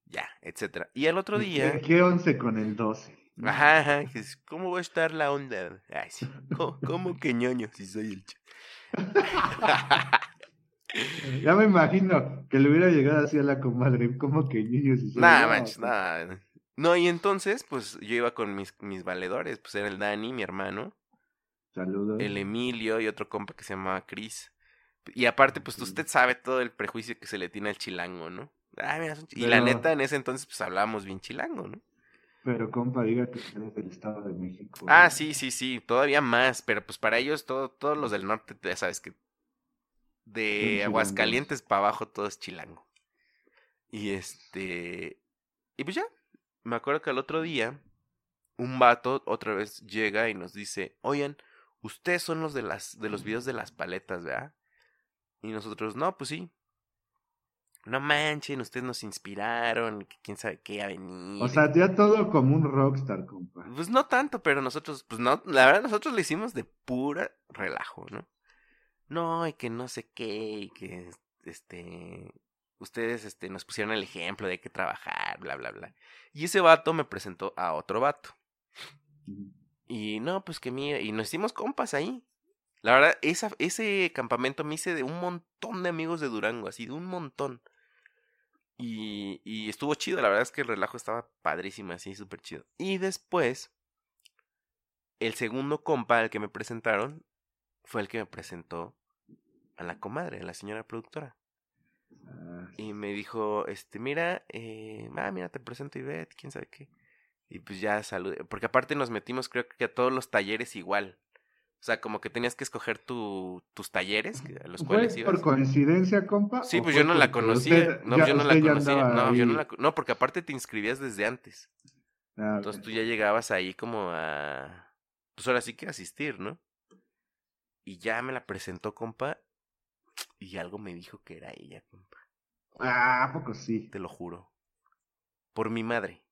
ya, etcétera. Y al otro ¿Y día. ¿Qué, once con el 12? Ajá, ajá. ¿Cómo va a estar la onda? Ay, sí. ¿Cómo, cómo que ñoño si soy el ch- Ya me imagino que le hubiera llegado así a la comadre, como que niños y Nah, manches, nah. No, y entonces, pues yo iba con mis, mis valedores. Pues era el Dani, mi hermano, Saludos. el Emilio y otro compa que se llamaba Chris. Y aparte, pues Sí. usted sabe todo el prejuicio que se le tiene al chilango, ¿no? Ay, mira, son chi- Y la neta, en ese entonces, pues hablábamos bien chilango, ¿no? Pero compa, diga que eres del Estado de México. Ah, sí, sí, sí, todavía más, pero pues para ellos, todo, todos los del norte, ya sabes que de. Aguascalientes para abajo todo es chilango. Y este, y pues ya, me acuerdo que al otro día, un vato otra vez llega y nos dice, oigan, ustedes son los de las, de los videos de las paletas, ¿verdad? Y nosotros, no, pues sí. No manchen, ustedes nos inspiraron, quién sabe qué ha venido. O sea, ya todo como un rockstar, compa. Pues no tanto, pero nosotros, pues no, la verdad nosotros lo hicimos de pura relajo, ¿no? No, y que no sé qué, y que este, ustedes este, nos pusieron el ejemplo de que trabajar, bla, bla, bla. Y ese vato me presentó a otro vato. Y no, pues que mira, y nos hicimos compas ahí. La verdad, esa, ese campamento me hice de un montón de amigos de Durango, así de un montón. Y, y estuvo chido, la verdad es que el relajo estaba padrísimo, así, súper chido. Y después, el segundo compa al que me presentaron fue el que me presentó a la comadre, a la señora productora. Ah, Y me dijo, este, mira, eh, ah, mira, te presento Ivette, quién sabe qué. Y pues ya saludé, porque aparte nos metimos creo que a todos los talleres igual. O sea, como que tenías que escoger tu, tus talleres a los ¿Fue cuales ibas. por coincidencia, compa? Sí, pues yo no la conocía. no, yo no la conocía. No, yo no la No, porque aparte te inscribías desde antes. Ah, Entonces tú ya llegabas ahí como a. Pues ahora sí que asistir, ¿no? Y ya me la presentó, compa. Y algo me dijo que era ella, compa. Ah, ¿a poco sí. Te lo juro. Por mi madre.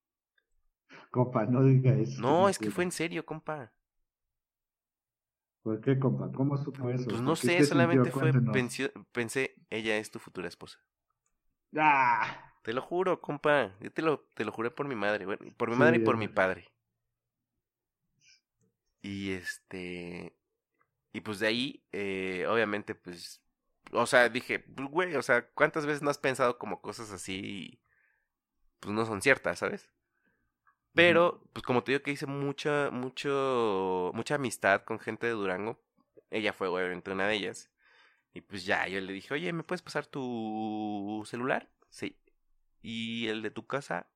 Compa, no diga eso. No, es que fue en serio, compa. ¿Por qué, compa? ¿Cómo supo eso? Pues ¿Por no sé, solamente fue. Pensé, pensé, ella es tu futura esposa. Ah, Te lo juro, compa. Yo te lo, te lo juré por mi madre. Bueno, por mi Sí, madre y por mi padre. Y este. Y pues de ahí, eh, obviamente, pues. O sea, dije, pues, güey, o sea, ¿cuántas veces no has pensado como cosas así? y, Pues no son ciertas, ¿sabes? Pero, pues como te digo que hice mucha, mucho, mucha amistad con gente de Durango. Ella fue obviamente una de ellas. Y pues ya, yo le dije, oye, ¿me puedes pasar tu celular? Sí. Y el de tu casa.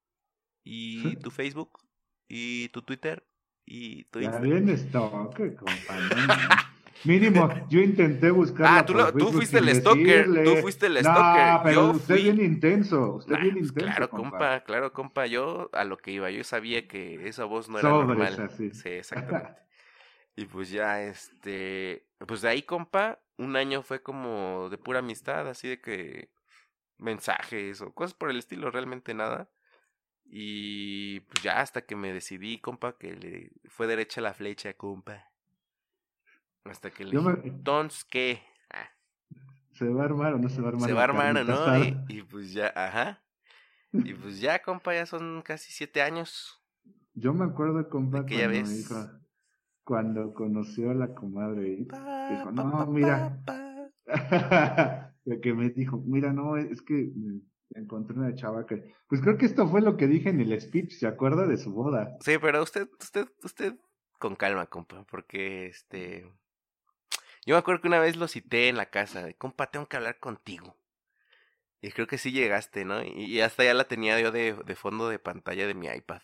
Y tu Facebook. Y tu Twitter. Y tu Instagram. bien estoque, compa. no, no. Mínimo, yo intenté buscarla Ah, tú, lo- tú fuiste el stalker. Tú fuiste el No, stalker. pero yo usted fui. bien intenso. Usted Nah, bien pues intenso, claro, compa. compa, claro, compa. Yo a lo que iba, yo sabía que esa voz no era Sobres, normal. así. Sí, exactamente. y pues ya, este, pues de ahí, compa, un año fue como de pura amistad, así de que mensajes o cosas por el estilo, realmente nada. Y pues ya hasta que me decidí, compa, que le fue derecha la flecha, compa. Hasta que le Yo dije, me- entonces, ¿qué? Ah, ¿Se va a armar o no se va a armar? se va a armar, ¿no? Y, y pues ya, ajá. Y pues ya, compa, ya son casi siete años. Yo me acuerdo, compa, ¿De aquella cuando, vez? dijo- cuando conoció a la comadre y Pa, dijo, no, pa, mira, de que me dijo, mira, no, es que encontré una chava que, pues creo que esto fue lo que dije en el speech, ¿se acuerda de su boda? Sí, pero usted, usted, usted con calma, compa, porque este. Yo me acuerdo que una vez lo cité en la casa, de compa, tengo que hablar contigo. Y creo que sí llegaste, ¿no? Y, y hasta ya la tenía yo de, de fondo de pantalla de mi iPad.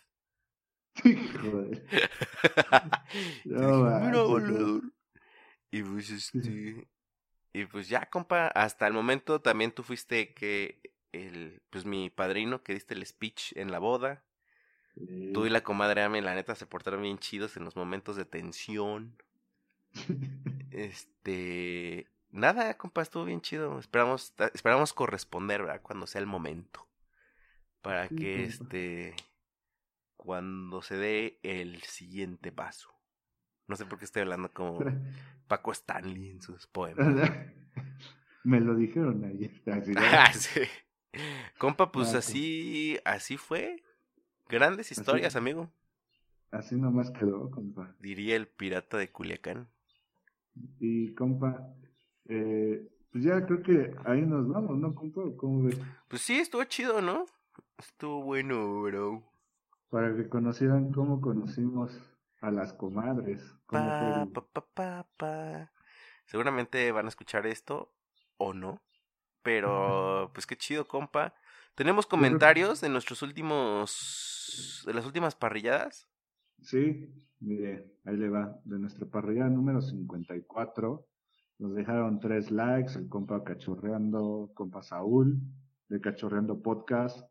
Joder. Y No dije, "Mira, manches, no". valedor". Y pues este. Y pues ya, compa, hasta el momento también tú fuiste que el, pues mi padrino que diste el speech en la boda. Sí. Tú y la comadre Ame, la neta, se portaron bien chidos en los momentos de tensión. Este. Nada, compa, estuvo bien chido. Esperamos, esperamos corresponder, ¿verdad? Cuando sea el momento. Para Sí, que compa. este. Cuando se dé el siguiente paso. No sé por qué estoy hablando como Paco Stanley en sus poemas. Me lo dijeron ayer. así. Ah, sí. Compa, pues Ah, así, así fue. Grandes historias, amigo. Así nomás quedó, compa. Diría el pirata de Culiacán. Y compa, eh, pues ya creo que ahí nos vamos, ¿no, compa? ¿Cómo ves? Pues sí, estuvo chido, ¿no? Estuvo bueno, bro. Para que conocieran cómo conocimos a las comadres. Pa, pa, pa, pa, pa. Seguramente van a escuchar esto o no. Pero, pues qué chido, compa. Tenemos comentarios de nuestros últimos. de las últimas parrilladas. Sí, mire, ahí le va. De nuestra parrilla número 54, nos dejaron tres likes, el compa Cachorreando, compa Saúl, de Cachorreando Podcast,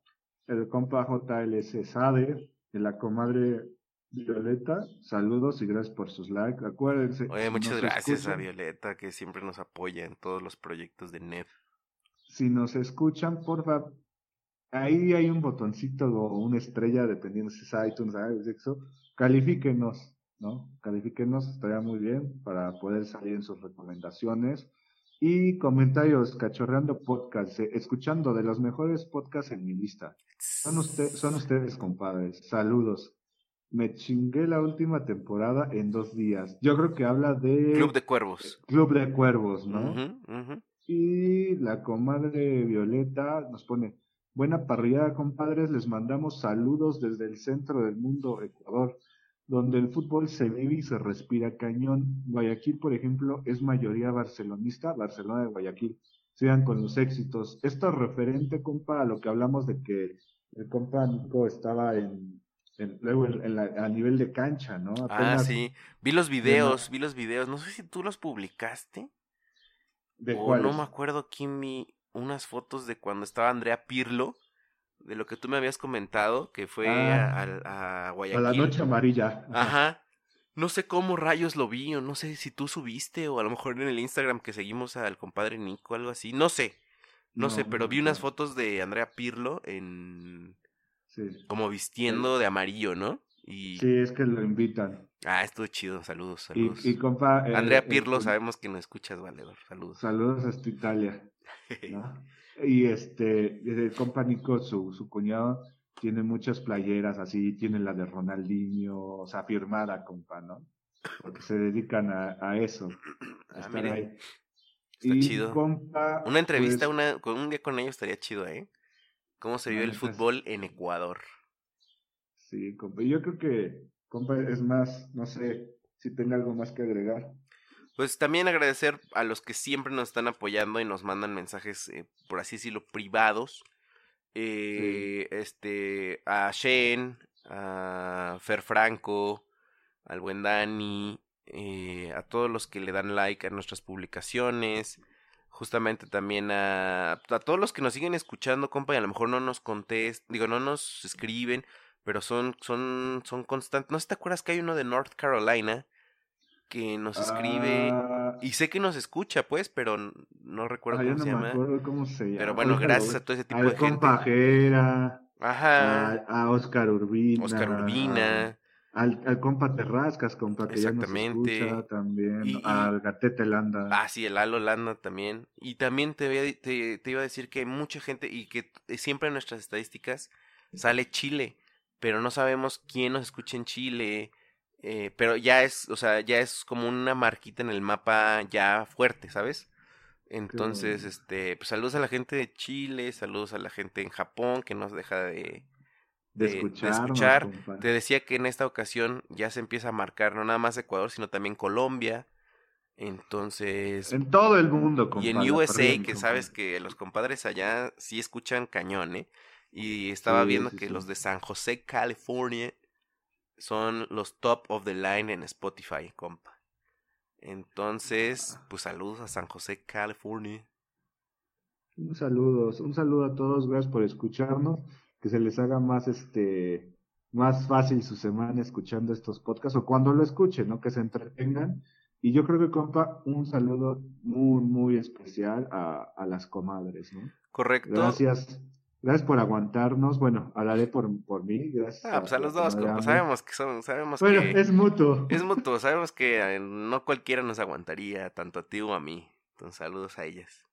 el compa JLS Sade, de la comadre Violeta, saludos y gracias por sus likes. Acuérdense. Oye, muchas gracias a Violeta, que siempre nos apoya en todos los proyectos de NEF. Si nos escuchan, porfa, ahí hay un botoncito o una estrella, dependiendo si es iTunes, iVoox, eso, califíquenos, ¿no? Califíquenos, estaría muy bien para poder salir en sus recomendaciones. Y comentarios, cachorreando podcast, eh, escuchando de los mejores podcasts en mi lista. Son, usted, son ustedes, compadres. Saludos. Me chingué la última temporada en dos días. Yo creo que habla de Club de Cuervos. Club de Cuervos, ¿no? Y la comadre Violeta nos pone, buena parrillada, compadres, les mandamos saludos desde el centro del mundo, Ecuador, donde el fútbol se vive y se respira cañón. Guayaquil, por ejemplo, es mayoría barcelonista, Barcelona de Guayaquil. Sigan con los éxitos. Esto es referente, compa, a lo que hablamos de que el compa Nico estaba en, en- luego en- la- a nivel de cancha, ¿no? Ah, sí. Vi los videos, vi los videos. No sé si tú los publicaste. ¿De o cuáles? no me acuerdo vi unas fotos de cuando estaba Andrea Pirlo. De lo que tú me habías comentado, que fue Ah. a, a- a A Guayaquil. la noche amarilla. Ajá. No sé cómo rayos lo vi, o no sé si tú subiste, o a lo mejor en el Instagram que seguimos al compadre Nico, algo así. No sé. No, No, sé, pero vi unas fotos de Andrea Pirlo en. Sí. como vistiendo de amarillo, ¿no? Y. Sí, es que lo invitan. Ah, estuvo chido, saludos, saludos. y compa. eh, Andrea eh, Pirlo, eh, sabemos que nos escuchas, valedor. Saludos. Saludos hasta Italia. ¿no? Y este, compa Nico, su, su cuñado, tiene muchas playeras así, tiene la de Ronaldinho, o sea, firmada, compa, ¿no? Porque se dedican a, a eso, a Ah, estar ahí. está y chido. compa, Una entrevista, pues, una, con un día con ellos estaría chido, ¿eh? ¿Cómo se vio el fútbol en Ecuador? Sí, compa. Yo creo que, compa, es más, no sé si tenga algo más que agregar. Pues también agradecer a los que siempre nos están apoyando y nos mandan mensajes, eh, por así decirlo, privados. Eh, Este, a Shen, a Fer Franco, al buen Dani, eh, a todos los que le dan like a nuestras publicaciones. Justamente también a, a todos los que nos siguen escuchando, compa, y a lo mejor no nos contestan, digo, no nos escriben, pero son, son, son constantes. ¿No te acuerdas que hay uno de North Carolina que nos escribe? Ah, Y sé que nos escucha, pues, pero no recuerdo ah, cómo no se me llama. cómo se llama. Pero bueno, gracias a todo ese tipo al de gente. compa Jera, Ajá. a, a Oscar Urbina. Oscar Urbina. Al, al compa Terrascas, compa, que ya nos escucha también. Y- al Gatete Landa. Ah, sí, el Alo Landa también. Y también te, voy a- te, te iba a decir que hay mucha gente y que siempre en nuestras estadísticas sale Chile, pero no sabemos quién nos escucha en Chile. Eh, pero ya es, o sea, ya es como una marquita en el mapa ya fuerte, ¿sabes? Entonces, este, pues saludos a la gente de Chile, saludos a la gente en Japón que nos deja de, de, de- de escucharnos, escuchar. Te decía que en esta ocasión ya se empieza a marcar no nada más Ecuador, sino también Colombia. Entonces, En todo el mundo, compa. y en USA, que sabes que los compadres allá sí escuchan cañón, ¿eh? Y estaba Sí, viendo sí, que los de San José, California, son los top of the line en Spotify, compa. Entonces, pues saludos a San José, California. Un saludo, un saludo a todos, gracias por escucharnos, que se les haga más este más fácil su semana escuchando estos podcasts o cuando lo escuchen, ¿no? Que se entretengan. Y yo creo que, compa, un saludo muy, muy especial a, a las comadres, ¿no? Correcto. Gracias, gracias por aguantarnos. Bueno, hablaré por, por mí, gracias. Ah, pues a los dos. Amber. Sabemos que son, sabemos Bueno, que es mutuo. es mutuo, sabemos que eh, no cualquiera nos aguantaría, tanto a ti o a mí. Entonces, saludos a ellas.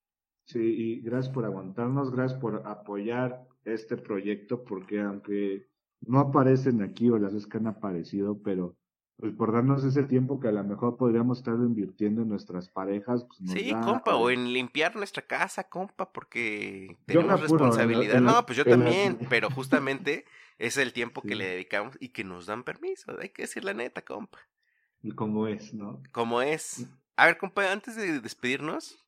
Sí, y gracias por aguantarnos, gracias por apoyar este proyecto, porque aunque no aparecen aquí o las veces que han aparecido, pero pues por darnos ese tiempo que a lo mejor podríamos estar invirtiendo en nuestras parejas. Pues nos Sí, da- compa, o en limpiar nuestra casa, compa, porque tenemos apuro, en la- responsabilidad. en la- No, pues yo la- también, pero justamente es el tiempo que le dedicamos y que nos dan permiso. Hay que decir la neta, compa. Y como es, ¿no? Como es. A ver, compa, antes de despedirnos,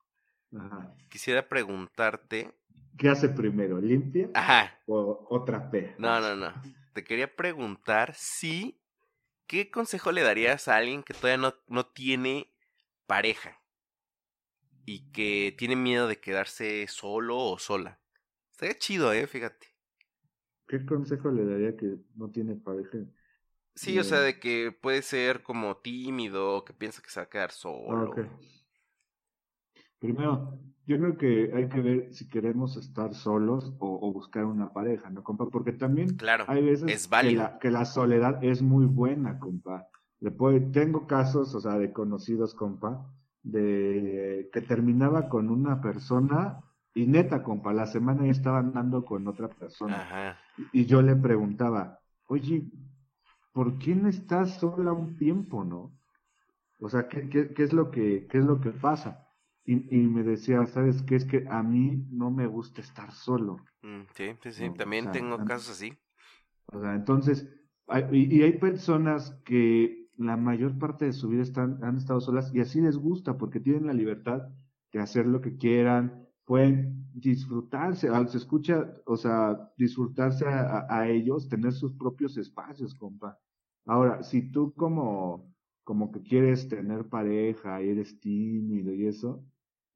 Ajá. quisiera preguntarte. ¿Qué hace primero, limpia Ajá, o, o trapea? no, no, no. Te quería preguntar si. ¿Qué consejo le darías a alguien que todavía no, no tiene pareja? Y que tiene miedo de quedarse solo o sola. Estaría chido, eh, fíjate. ¿Qué consejo le daría que no tiene pareja? Sí, o sea, Bien. de que puede ser como tímido, que piensa que se va a quedar Ah, solo. Primero, yo creo que hay que ver si queremos estar solos o, o buscar una pareja, ¿no, compa? Porque también Claro, hay veces es que la, que la soledad es muy buena, compa. Le puede- tengo casos, o sea, de conocidos, compa, de que terminaba con una persona y neta, compa, la semana ya estaba andando con otra persona. Ajá. Y yo le preguntaba, oye, ¿por qué no estás sola un tiempo, no? O sea, ¿qué, qué, qué es lo que, qué es lo que pasa? Y, y me decía, ¿sabes qué? Es que a mí no me gusta estar solo. Mm, sí, sí, sí. No, o También sea, tengo casos así. O sea, entonces, hay- y, y hay personas que la mayor parte de su vida están, han estado solas y así les gusta porque tienen la libertad de hacer lo que quieran, pueden disfrutarse, se escucha, o sea, disfrutarse a, a- a ellos, tener sus propios espacios, compa. Ahora, si tú como, como que quieres tener pareja y eres tímido y eso,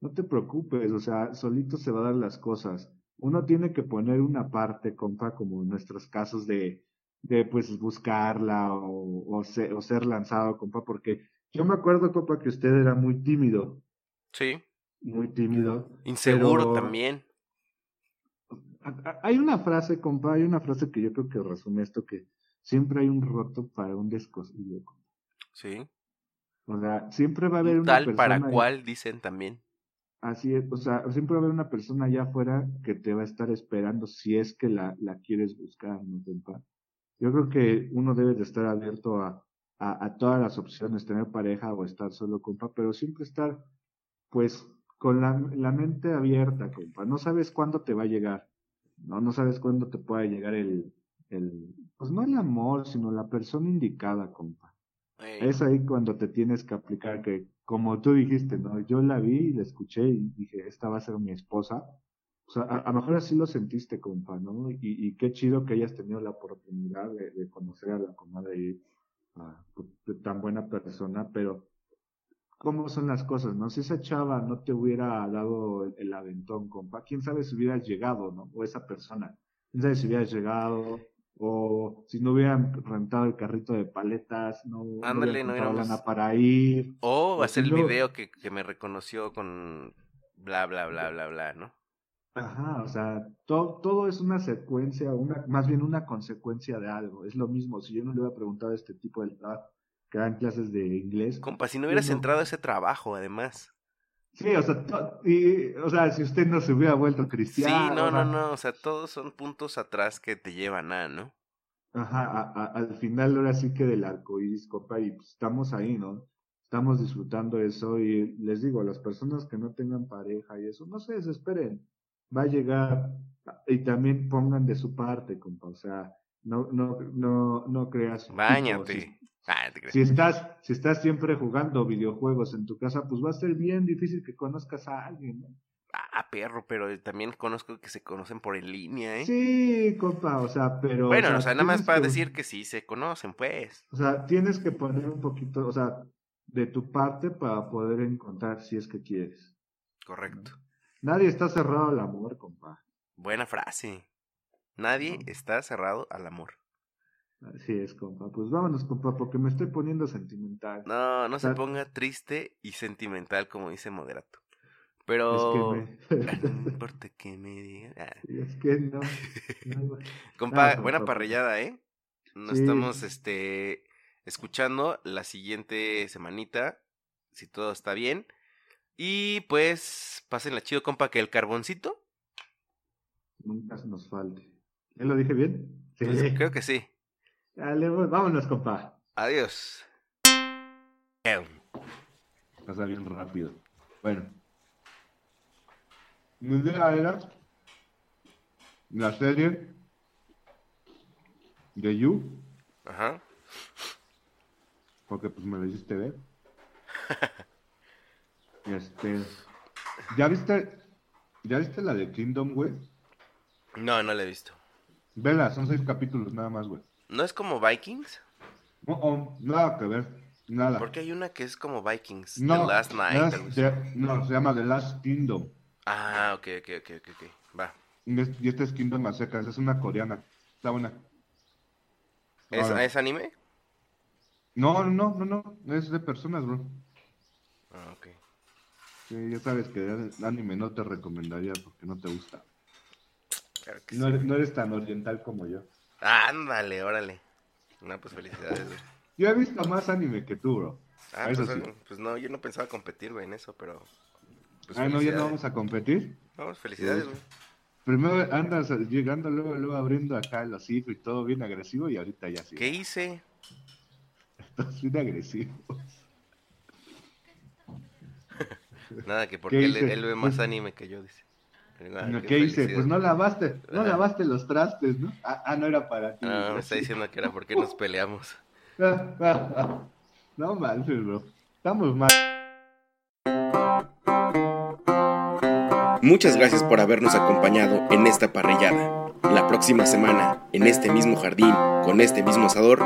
no te preocupes, o sea, solito se va a dar las cosas. Uno tiene que poner una parte, compa, como en nuestros casos de, de pues buscarla o, o, ser, o ser lanzado, compa, porque yo me acuerdo, compa, que usted era muy tímido, Sí. muy tímido. Inseguro Pero- también. Hay una frase, compa, hay una frase que yo creo que resume esto, que siempre hay un roto para un descosido. compa. Sí. O sea, siempre va a haber Un una tal persona... para ahí- cual dicen también. Así es, o sea, siempre va a haber una persona allá afuera que te va a estar esperando si es que la, la quieres buscar, ¿no, compa? Yo creo que uno debe de estar abierto a, a, a todas las opciones, tener pareja o estar solo, compa, pero siempre estar, pues, con la, la mente abierta, compa. No sabes cuándo te va a llegar, ¿no? No sabes cuándo te pueda llegar el, el, pues no el amor, sino la persona indicada, compa. Es ahí cuando te tienes que aplicar que, como tú dijiste, ¿no? Yo la vi y la escuché y dije, esta va a ser mi esposa. O sea, a, lo mejor así lo sentiste, compa, ¿no? Y, y qué chido que hayas tenido la oportunidad de, de conocer a la comadre y a pues, tan buena persona, pero ¿cómo son las cosas, no? Si esa chava no te hubiera dado el, el aventón, compa, quién sabe si hubieras llegado, ¿no? O esa persona, quién sabe si hubieras llegado, o si no hubieran rentado el carrito de paletas, no, no Ándale, hubieran no lana para ir. O o hacer el no- video que, que me reconoció con bla, bla, bla, bla, bla, ¿no? Ajá, o sea, todo, todo es una secuencia, una, más bien una consecuencia de algo. Es lo mismo, si yo no le hubiera preguntado a este tipo de trabajo que dan clases de inglés. Compa, si no hubieras no. entrado a ese trabajo, además. Sí, o sea, y, o sea, si usted no se hubiera vuelto Sí, cristiano. no, o sea, no, no. O sea, todos son puntos atrás que te llevan a, ¿no? Ajá, a- a- al final ahora sí que del arco iris, compa, y pues estamos ahí, ¿no? Estamos disfrutando eso y les digo, a las personas que no tengan pareja y eso, no se desesperen, va a llegar y también pongan de su parte, compa, o sea, no, no, no, no creas. si- Ah, te. Si estás, si estás siempre jugando videojuegos en tu casa, pues va a ser bien difícil que conozcas a alguien, ¿no? Ah, perro, pero también conozco que se conocen por en línea, ¿eh? Sí, compa, o sea, pero. bueno, o sea, nada más para que- decir que sí se conocen, pues. O sea, tienes que poner un poquito, o sea, de tu parte para poder encontrar si es que quieres. Correcto. Nadie está cerrado al amor, compa. Buena frase. Nadie No. está cerrado al amor. Así es, compa. Pues vámonos, compa, porque me estoy poniendo sentimental. No, no se ponga triste y sentimental como dice Moderato. Es Pero... No me... importa que me digan. Ah. es que no. no. Compa, no, buena compa. parrillada, ¿eh? Nos Sí. estamos este, escuchando la siguiente semanita, si todo está bien. Y pues, pásenla chido, compa, que el carboncito. Nunca nos falte. ¿Ya lo dije bien? Sí. Pues creo que sí. Dale, pues, vámonos, compa. Adiós. Em, Pasa bien rápido. Bueno. Idea era la serie de You, Ajá. porque pues me lo hiciste ver. Este, ¿ya viste, ya viste la de Kingdom, güey? No, no la he visto. Vela, son seis capítulos nada más, güey. ¿No es como Vikings? No, oh, nada que ver, nada. Porque hay una que es como Vikings. No, The Last Night. Last- no, se llama The Last Kingdom. Ah, ok, ok, ok, ok, ok. Va. Y es- y esta es Kingdom a secas, es una coreana. Está buena. ¿Es, Ahora. ¿Es anime? No, no, no, no, no, es de personas, bro. Ah, ok. Sí, ya sabes que el anime no te recomendaría porque no te gusta. Claro que No sí. eres, no eres tan oriental como yo. Ándale, órale. No, pues felicidades, güey. Yo he visto más anime que tú, bro. Ah, Eso pues, sí. pues no, yo no pensaba competir, güey, en eso, pero... Pues ah, no, ya no felicidades. vamos a competir. Vamos, felicidades, Sí. güey. Primero andas llegando, luego, luego abriendo acá el hocico y todo bien agresivo y ahorita ya sí. ¿Qué hice? Estás bien agresivo. Nada, que porque él ve más anime que yo, dice. Ah, ¿Qué, qué hice? Pues no lavaste, no lavaste los trastes, ¿no? Ah, ah, no era para ti. Ah, me está diciendo que era porque nos peleamos. no manches, bro. Estamos mal. Muchas gracias por habernos acompañado en esta parrillada. La próxima semana, en este mismo jardín, con este mismo asador,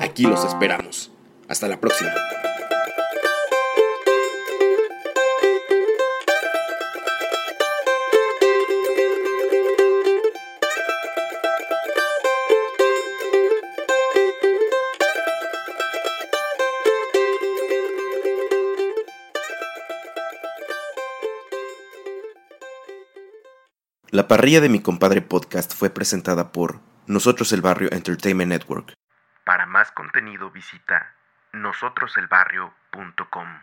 aquí los esperamos. Hasta la próxima. Parrilla de mi compadre podcast fue presentada por Nosotros el Barrio Entertainment Network. Para más contenido visita nosotroselbarrio.com.